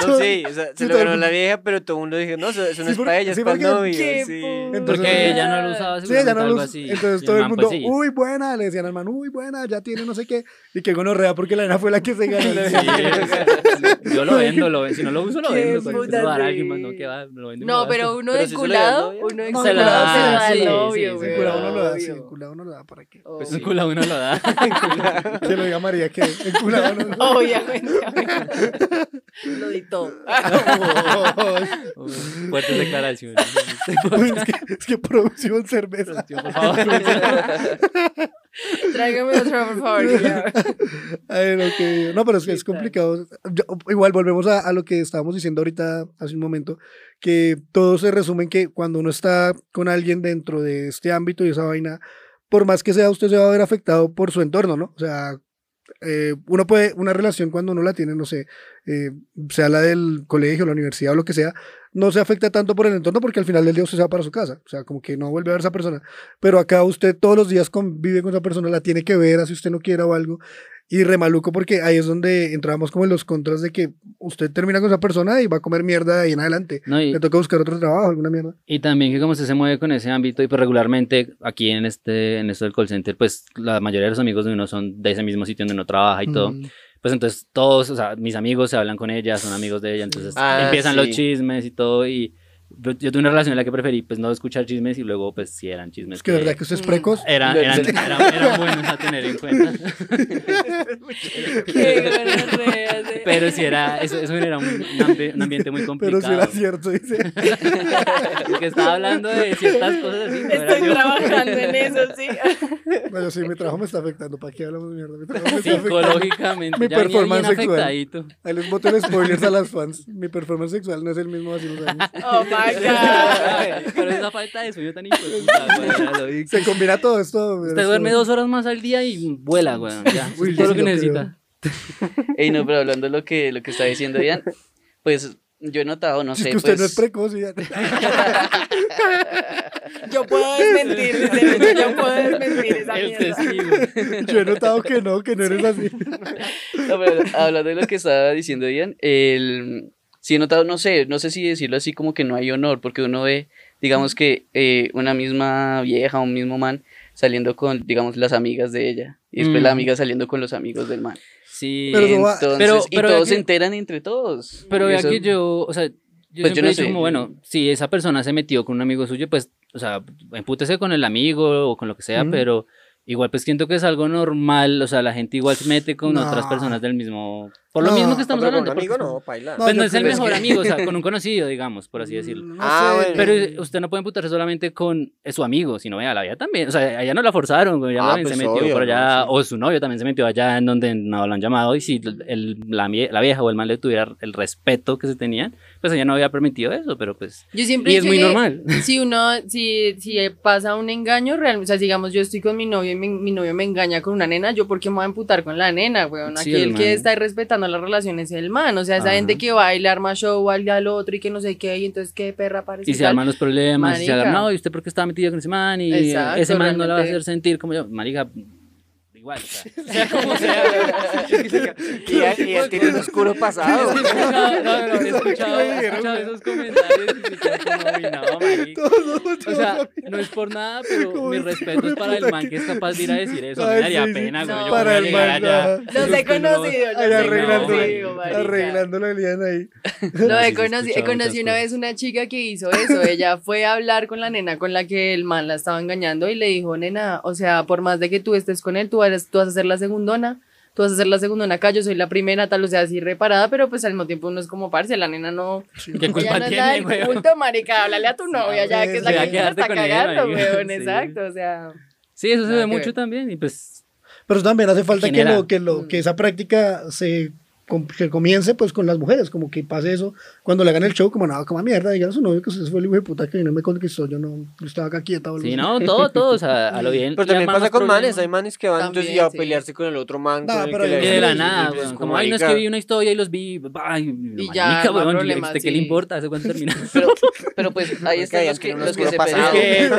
Uh, No, sí, o sea, se Sí, lo ganó la vieja, pero todo el mundo dijo, no, eso, eso no Sí, es para ella, sí, es para el novio. Sí. Entonces- Porque ella no lo usaba Sí, ella no algo lo- así. Entonces todo el man, mundo, pues, sí. uy, buena, le decían al man, uy, buena, ya tiene no sé qué. Y que gonorrea porque la nena fue la que se ganó. Sí, o sea, yo lo vendo, lo vendo. Si no lo uso, lo vendo. No, que va, lo vendo y me No, lo pero uno Pero de si se lo dio culado, al novio. uno de No, se lo culado da, se lo da sí, al novio, sí, Sí, güey, culado uno lo da, sí, obvio. culado uno lo da, ¿para qué? Obvio. En culo uno lo da. Que lo diga María, que en culado no lo da. Obviamente. Lo di todo. Oh, Fuertes declaraciones. es, que, es que producción cerveza. Por favor. Tráigame otra, por favor. ya. A ver, ok. No, pero es que es complicado. Yo- igual volvemos a, a lo que estábamos diciendo ahorita hace un momento, que todo se resume en que cuando uno está con alguien dentro de este ámbito y esa vaina, por más que sea, usted se va a ver afectado por su entorno, ¿no? O sea, eh, uno puede, una relación cuando uno la tiene, no sé, eh, sea la del colegio, la universidad o lo que sea, no se afecta tanto por el entorno porque al final del día usted se va para su casa, o sea, como que no vuelve a ver a esa persona, pero acá usted todos los días convive con esa persona, la tiene que ver, así usted no quiera o algo, y remaluco porque ahí es donde entramos como en los contras de que usted termina con esa persona y va a comer mierda de ahí en adelante, No, y, le toca buscar otro trabajo, alguna mierda. y también que como usted se mueve con ese ámbito y pues regularmente aquí en este en esto del call center pues la mayoría de los amigos de uno son de ese mismo sitio donde uno trabaja y todo Mm. pues entonces todos o sea mis amigos se hablan con ella son amigos de ella entonces Ah, empiezan sí. los chismes y todo y yo, yo tuve una relación en la que preferí pues no escuchar chismes y luego pues sí eran chismes Es que de verdad que usted es precoz. eran, eran, eran, eran buenos a tener en cuenta Qué sí. pero sí era eso, eso era un, un ambi- un ambiente muy Pero complicado si era cierto, dice. que estaba hablando de ciertas cosas así era Estoy yo. trabajando en eso, sí. No, yo sí, mi trabajo me está afectando. ¿Para qué hablamos de mierda? Mi trabajo me está afectando. psicológicamente Mi ya performance sexual. afectadito. Ahí les boto el spoilers a las fans. Mi performance sexual no es el mismo hace unos años. Oh my God. Pero esa falta de sueño tan importante. Se combina todo esto. Usted duerme dos horas más al día y vuela, güey. Ya, Uy, es todo lo que necesita. Ey, no, pero hablando de lo que, lo que está diciendo Ian, pues yo he notado, no Si sé, es que usted pues... no es precoz. y ya- Yo puedo desmentir, yo puedo desmentir esa El mierda. testigo. Yo he notado que no, que no eres así. No, pero hablando de lo que estaba diciendo Ian, el, sí he notado, no sé, no sé si decirlo así como que no hay honor, porque uno ve, digamos que eh, una misma vieja, un mismo man saliendo con, digamos, las amigas de ella, y después la amiga saliendo con los amigos del man. Sí. Pero Entonces, pero- y pero todos se enteran entre todos. Pero vea que yo, o sea, yo Pues yo siempre no he dicho sé. como, bueno, si esa persona se metió con un amigo suyo, pues, o sea, empútese con el amigo o con lo que sea, pero igual pues siento que es algo normal, o sea, la gente igual se mete con No. otras personas del mismo, por lo No, mismo que estamos Pero con hablando. un amigo porque- no, paila. No, Pues no es el creo que- mejor amigo, o sea, con un conocido, digamos, por así decirlo. No Ah, sé. bueno. Pero usted no puede imputarse solamente con su amigo, sino vea, la vida también. O sea, ella no la forzaron, Ah, también pues se metió obvio, por allá, ¿no? Sí. o su novio también se metió allá en donde no lo han llamado. Y si el, la, la vieja o el man le tuviera el respeto que se tenían, pues ella no había permitido eso, pero pues. Yo siempre Y es muy normal. Si uno, si, si pasa un engaño real, o sea, digamos, yo estoy con mi novio y mi, mi novio me engaña con una nena, yo por qué me voy a emputar con la nena, weón. Sí, Aquí el el, que está respetando las relaciones es el man, o sea, esa Ajá. gente que va y le arma show al, al otro y que no sé qué, y entonces qué perra parece. Y se arman los problemas, y se Marica. no, ¿y usted por qué estaba metido con ese man? Y Exacto, ese man no la va a realmente. hacer sentir como yo. Marica, igual, o sea, sea como sea. Y ya tiene un oscuro pasado. No, no, he escuchado, me he dijeron, escuchado güey. esos comentarios y se quedan como, uy, no, marica. Todos somos O sea, todos no es por nada, pero este para el man que- es capaz de ir a decir eso. Me daría pena, güey. No. Yo Para voy a el llegar man, allá. no. Los he conocido, los Ay, he arreglándolo, conocido, marica. arreglándolo a Eliana ahí. No, he conocido, conocí una vez una chica que hizo eso. Ella fue a hablar con la nena con la que el man la estaba engañando y le dijo, nena, o sea, por más de que tú estés con él, tú vas, tú vas a ser la segundona. Tú vas a ser la segundona acá, yo soy la primera, tal, o sea, así reparada, pero pues al mismo tiempo uno es como parce, la nena no. ¿Qué culpa no tiene, güey? culto, marica, háblale a tu novia ya, que es la que te está cagando, sí. exacto, o sea. Sí, eso se ve mucho ver. también y pues Pero también hace falta que, lo, que, lo, que esa práctica se que comience pues con las mujeres, como que pase eso cuando le hagan el show, como nada, como mierda, digan a su novio que usted fue el hijo de puta que y me conquistó, yo no, yo estaba acá quieta. sí, no, todo, todo, o sea, a lo bien. Pero le también pasa con manes, problemas. hay manes que van entonces También, ya a sí. pelearse con el otro man. No, pero que le- de la nada, pues, como Como, ay, no es que vi una historia y los vi. Ay, Y ya, marica, no problema, ¿usted ¿Qué le sí. importa? ¿Hace cuánto termina? Pero, pero pues ahí están los que, los que se pasado. pelean.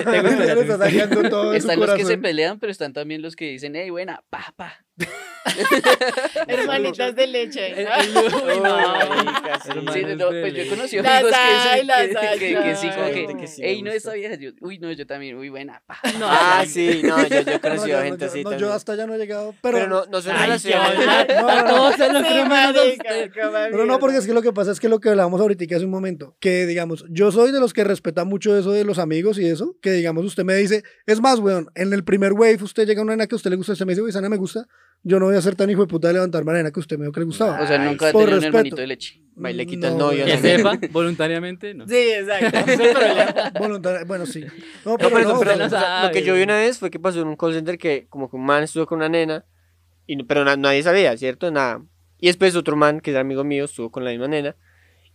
Le Están los que se pelean, pero están también los que dicen, hey, buena, pa, pa, Hermanitas de leche. ¿no? el- uy, no. marica, sí. No, pues yo he conocido amigos que, que, que, que sí, como que, Gente que sí ey, no, esa vieja, yo, uy, no, yo también, uy, buena, pa. Ah, sí, no, yo, yo he No, conocido no, gente yo- así no, yo hasta ya no he llegado. Pero, Pero no, no son relaciones. No, no, no. Pero no, porque es que lo que pasa es que lo que hablábamos ahorita hace un momento, que digamos, yo soy de los que respeta mucho eso de los amigos y eso, que digamos, usted me dice, es más, weón, en el primer wave usted llega a una nena que a usted le gusta, usted me dice, uy, esa me gusta, yo no voy a ser tan hijo de puta de levantarme a la nena que usted me dijo que le gustaba. O sea, nunca ha por tenido un hermanito de leche. Va y le quita el No, novio. Que ¿no? sepa, voluntariamente, no. Sí, exacto. Voluntaria- bueno, sí. No, No, pero pero, no, pero, o sea, o sea, lo que yo vi una vez fue que pasó en un call center que como que un man estuvo con una nena, y, no- pero na- nadie sabía, ¿cierto? Nada. Y después otro man, que era amigo mío, estuvo con la misma nena.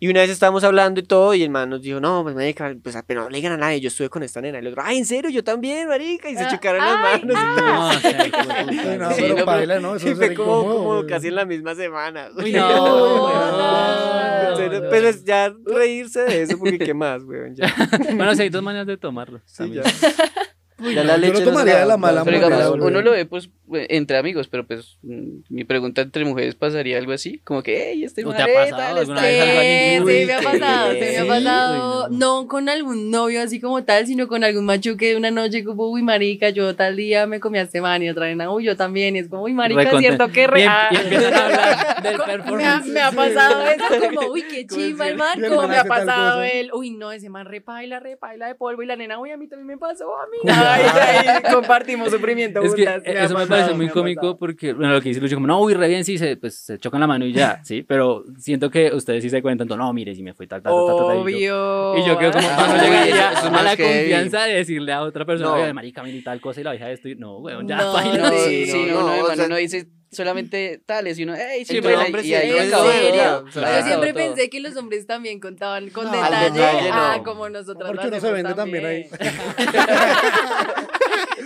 Y una vez estábamos hablando y todo, y el man nos dijo, no, pues marica, pues pero no le digan a nadie, yo estuve con esta nena. Y el otro, ay, ¿en serio? Yo también, marica. Y se Ah, chocaron las manos. No, no, Sí, pero paila, ¿no? Eso fue como, incómodo, como casi en la misma semana. Uy, no. no. Pero es ya reírse de eso, porque qué más, weón. Ya, Bueno, sí, hay dos maneras de tomarlo. Sí, ya. Ya la yo lo leche no se tomaría la- de la mala Pero manera, digamos, güey. uno lo ve pues eh, entre amigos, pero pues mm, mi pregunta entre mujeres pasaría algo así, como que, hey, este ¿No te ha pasado alguna vez algo así? Sí, Uy, sí, me ha pasado, sí, me ha pasado. Uy, no. con algún novio así como tal, sino con algún macho que una noche como, uy, marica, yo tal día me comí a este man y otra vez, uy, yo también. Y es como, uy, marica, Reconten- cierto que Y, re... ah. y empiezan a hablar del Me ha, performance. me ha pasado eso, como, uy, qué chimba el man, como me ha pasado él, uy, no, ese man repaila, repaila de polvo, y la nena, uy, a mí también me pasó, a mí. Ay, ay, compartimos sufrimiento Es que juntas, me ha eso me parece muy me cómico pasado. porque, bueno, lo que dice Lucho, como, no, uy, re bien, sí, se, pues, se chocan la mano y ya, sí, pero siento que ustedes sí se cuentan, no, mire, si me fue tal, tal, tal, tal, Obvio. Y yo creo como Ah, cuando eso es a la confianza de decirle a otra persona, oye, marica, mira y tal cosa y la hija de esto, no, weón, ya, No, Sí, sí, no, no, no, solamente tales y uno, hey, sí, Entre buena", hombres y sí, ahí ¿en ¿En acabó serio? Claro. Yo siempre todo. pensé que los hombres también contaban con No, detalle, al detalle ah, no. como nosotras Porque uno se vende también ahí.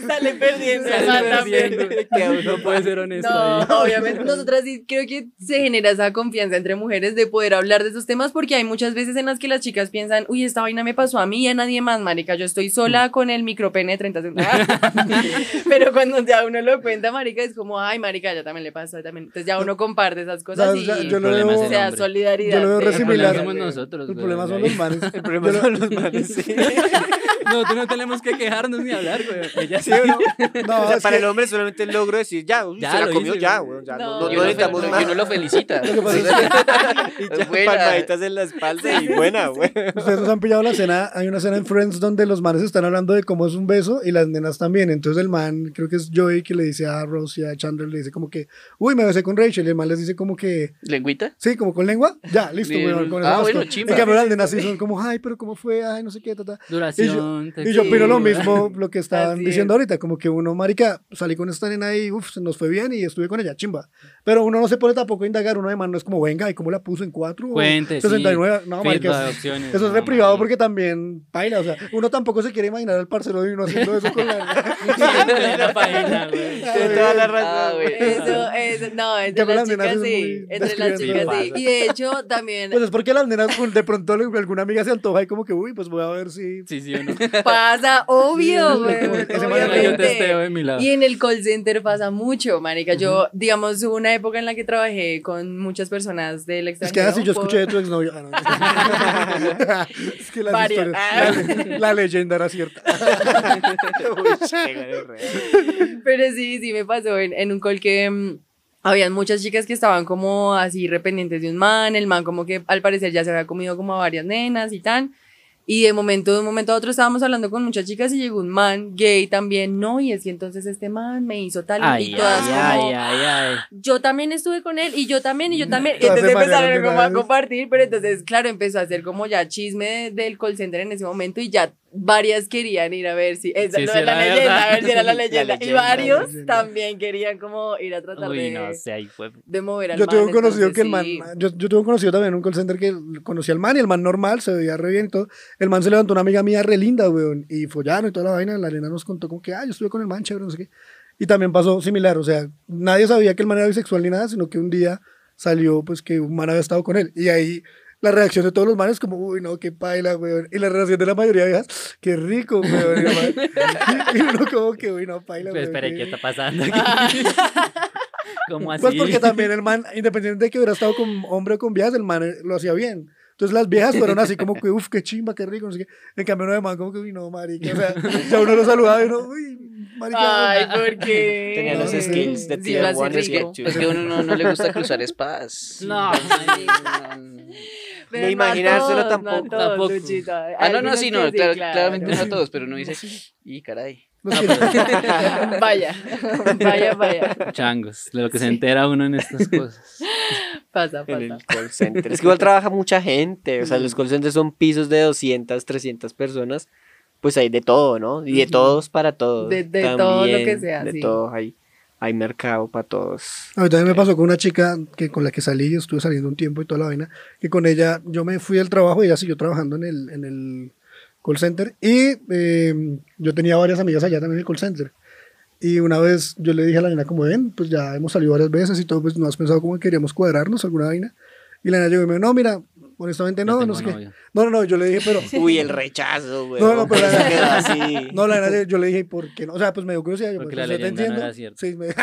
Sale perdiendo, Sale perdiendo. Que uno puede ser honesto No, ahí. obviamente nosotras sí creo que se genera esa confianza entre mujeres de poder hablar de esos temas porque hay muchas veces en las que las chicas piensan, uy, esta vaina me pasó a mí y a nadie más, marica, yo estoy Mm. sola con el micropene de 30 centavos. Pero cuando ya uno lo cuenta, marica, es como, ay, marica, ya también le pasó, también. Entonces ya uno comparte esas cosas y yo lo veo, el sea solidaridad. yo lo veo re El similar. problema somos nosotros. El problema son los manes. El problema Yo son los manes, sí. Nosotros no tenemos que quejarnos ni hablar, güey. Ella ¿Sí no? No, o sea, para que- el hombre solamente el logro decir, ya, uy, Ya se la comió hice, ya, güey. ya, No. no, Y no, necesitamos más. y uno lo felicita. Lo que pasa es que Y ya, palmaditas en la espalda y buena, güey. ustedes nos han pillado la escena, hay una escena en Friends donde los manes están hablando de cómo es un beso y las nenas también. Entonces el man, creo que es Joey que le dice a Rose y a Chandler, le dice como que, uy, me besé con Rachel. Y el man les dice como que, ¿Lengüita? sí, como con lengua. Ya, listo, weón, con ah, bueno, En chimba. cambio las nenas sí son como, ay, pero cómo fue, ay, no sé qué, ta, ta. Duración. Y yo opino lo mismo, lo que estaban diciendo. Ahorita, como que uno, marica, salí con esta nena y uff, se nos fue bien y estuve con ella, chimba. Pero uno no se pone tampoco a indagar, uno de man no es como, venga, ¿y cómo la puso en cuatro? o Cuente, 69, sí. no, marica, opciones, eso es no, re privado marica. porque también baila, o sea, uno tampoco se quiere imaginar al parcero de uno haciendo eso con la Siempre la toda Ah, razón. güey. Eso, eso, no, entre las chicas sí, entre las chicas sí. Y de hecho también Pues es porque las nenas pues, de pronto alguna amiga se antoja y como que, uy, pues voy a ver si... Sí, sí o no. pasa, obvio, Sí, güey, yo testeo mi lado. Y en el call center pasa mucho, marica. Yo, digamos, hubo una época en la que trabajé con muchas personas del Es que extranjero. así yo por- escuché de tu exnovio. Ah, no. es que las historias, la, la leyenda era cierta. Pero sí, sí me pasó en, en un call que mm, habían muchas chicas que estaban como así rependientes de un man, el man como que al parecer ya se había comido como a varias nenas y tan. Y de momento, de un momento a otro estábamos hablando con muchas chicas y llegó un man gay también, no, y es que entonces este man me hizo tal y Ay, todas ay, como, ay, ay, ay. yo también estuve con él y yo también y yo también. Y entonces empezaron como a compartir, pero entonces, claro, empezó a hacer como ya chisme de- del call center en ese momento y ya varias querían ir a ver si esa Sí, no sí, es la era leyenda, verdad. a ver si era la La leyenda. y leyenda, la varios leyenda. también querían como ir a tratar Uy, de, no ahí fue. de mover al Yo tuve man, un conocido entonces que el man, sí. yo, yo tuve un conocido también en un call center que conocía al man y el man normal, se veía re bien y todo. El man se levantó una amiga mía re linda, weón, y follaron y toda la vaina. La nena nos contó como que, ah, yo estuve con el man, chévere, no sé qué. Y también pasó similar, o sea, nadie sabía que el man era bisexual ni nada, sino que un día salió, pues, que un man había estado con él. Y ahí la reacción de todos los manes como, uy, no, qué paila, weón. Y la reacción de la mayoría de viejas, qué rico, weón. Y, uno como que, uy, no, paila, Pues, weón. espere, qué- ¿qué está pasando aquí? ¿Cómo así? Pues porque también el man, independiente de que hubiera estado con hombre o con viejas, el man eh, lo hacía bien. Entonces las viejas fueron así como que, uff, qué chimba, qué rico, no sé qué. En cambio, uno de man como que, uy, no, marica. O sea, ya uno lo saludaba y uno, uy, marica. Ay, ¿por qué? Tenía No, los skills de tier lo hace 1 rico. Es que a uno no, no le gusta cruzar espadas. No, Ni no a imaginárselo todos, no tampoco. todos, Tampoco. Luchito. Ah, no, no, sí, no, claro. claramente no a todos, pero uno dice, y caray. Los que- Vaya, vaya, vaya. changos, de lo que se entera uno en estas cosas. Pasa, En pasa. el call center. Es que igual trabaja mucha gente. O sea, los call centers son pisos de 200, 300 personas. Pues hay de todo, ¿no? Y de todos para todos. De- de todo lo que sea, De sí. todo. Hay, hay mercado para todos. A mí también me pasó con una chica que con la que salí, estuve saliendo un tiempo y toda la vaina, que con ella yo me fui del trabajo y ella siguió trabajando en el, en el call center y eh, yo tenía varias amigas allá también en el call center. Y una vez yo le dije a la nena como ven, pues ya hemos salido varias veces y todo, pues no has pensado cómo queríamos cuadrarnos alguna vaina. Y la nena llegó y me dijo, no, mira, honestamente no, no sé qué. No, no, no, yo le dije, pero... Uy, el rechazo, güey. No, no, pero la- así. No, la nena, yo le dije, ¿por qué no? O sea, pues me dio curiosidad. Yo, Porque pues, la leyenda no entiendo. era cierta. Sí, me...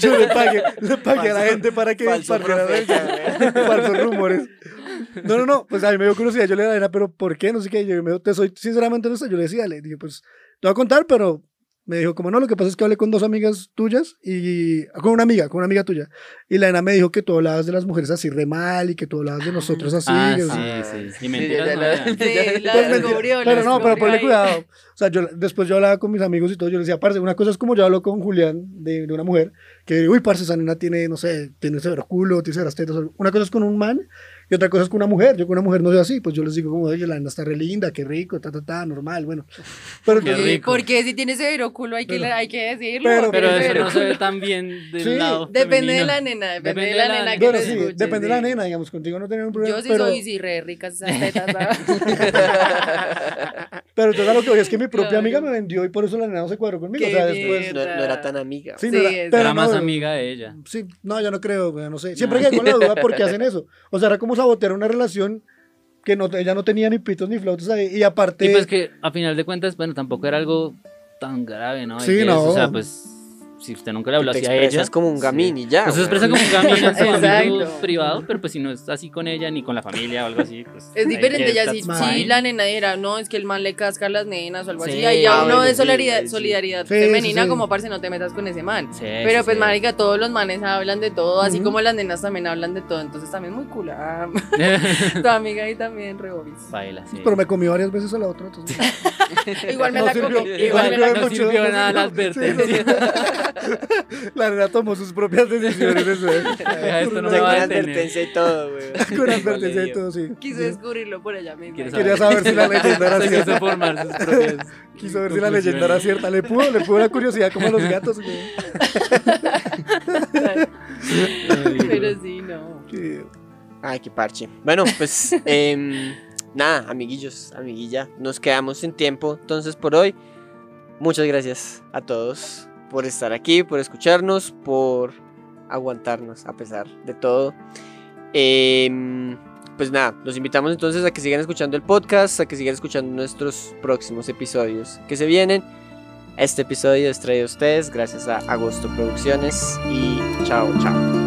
Yo le pagué, le pagué a la gente para que falso esparciera profeta, de- falsos rumores. No, no, no, pues a mí me dio curiosidad, yo le dije, pero ¿por qué? No sé qué, yo me te soy sinceramente honesto, yo le decía, le dije, pues te voy a contar, pero me dijo, como no, lo que pasa es que hablé con dos amigas tuyas y con una amiga, con una amiga tuya. Y la nena me dijo que tú hablabas de las mujeres así re mal y que tú hablabas de nosotros así. Ah, que- sí, sí. Y Sí, mentiras ya no la-. Sí, la Pues, descubrió, la pero no, pero ponle cuidado. O sea, yo después yo hablaba con mis amigos y todo, yo les decía, parce, una cosa es como yo hablo con Julián de, de una mujer, que, uy, parce, esa nena tiene, no sé, tiene severo culo, tiene severas tetas. Una cosa es con un man y otra cosa es con una mujer. Yo con una mujer no soy así, pues yo les digo como, oye, la nena está re linda, qué rico, ta, ta, ta, normal, bueno. Pero Qué rico. Porque si tienes severo culo hay que, Pero- hay que decirlo. pero- Pero eso no se ve tan bien del Sí, lado Depende de femenino. la nena, depende, Depende de la de la nena nena. que bueno, sí, escuche, depende de la nena, digamos, contigo no tenía un problema. Yo sí pero, soy sí re ricas esas tetas, pero entonces lo que voy es que mi propia amiga me vendió y por eso la nena no se cuadró conmigo. Qué o sea, después... No, no era tan amiga. Sí, Sí, no era, pero Era más no, amiga de ella. Sí, no, yo no creo, no sé. Siempre quedé con la duda por qué hacen eso. O sea, era como sabotear una relación que no, ella no tenía ni pitos ni flautas ahí. Y aparte, Y pues que a final de cuentas, bueno, tampoco era algo tan grave, ¿no? Sí, no. es, O sea, pues, si usted nunca le habló Te así a ella. expresas como un gamín y ya. Pues se expresa como un gamín en su ámbito privado, pero pues si no es así con ella ni con la familia o algo así, pues. Es diferente, ya si, si la nena dijera, no, es que el man le casca a las nenas o algo así, Sí, ahí ya ah, uno de solidaridad, sí. solidaridad Sí, femenina, como parce, no te metas con ese man. Sí, Pero sí, pues, sí. marica, todos los manes hablan de todo, así como las nenas también hablan de todo, entonces también muy cool. ah. tu amiga ahí también, re obis. Baila, sí. pero me comí varias veces a la otra. entonces- Igual me No la comí, igual me no la me no sirvió nada la advertencia. La nena tomó sus propias decisiones. eso es. Deja esto, no me con va a detener. advertencia y todo, güey. Con advertencia y todo, sí. Quiso descubrirlo por ella misma. ¿Quieres Quería saber si la leyenda era quiso cierta. formar sus propias Quiso ver si la leyenda era cierta. Le pudo, le pudo la curiosidad como a los gatos. güey. Pero sí, no. Ay, qué parche. Bueno, pues em, nada, amiguillos, amiguilla, nos quedamos sin tiempo. Entonces, por hoy, muchas gracias a todos por estar aquí, por escucharnos, por aguantarnos a pesar de todo. Em, pues nada, los invitamos entonces a que sigan escuchando el podcast, a que sigan escuchando nuestros próximos episodios que se vienen. Este episodio es traído a ustedes gracias a Agosto Producciones y chao, chao.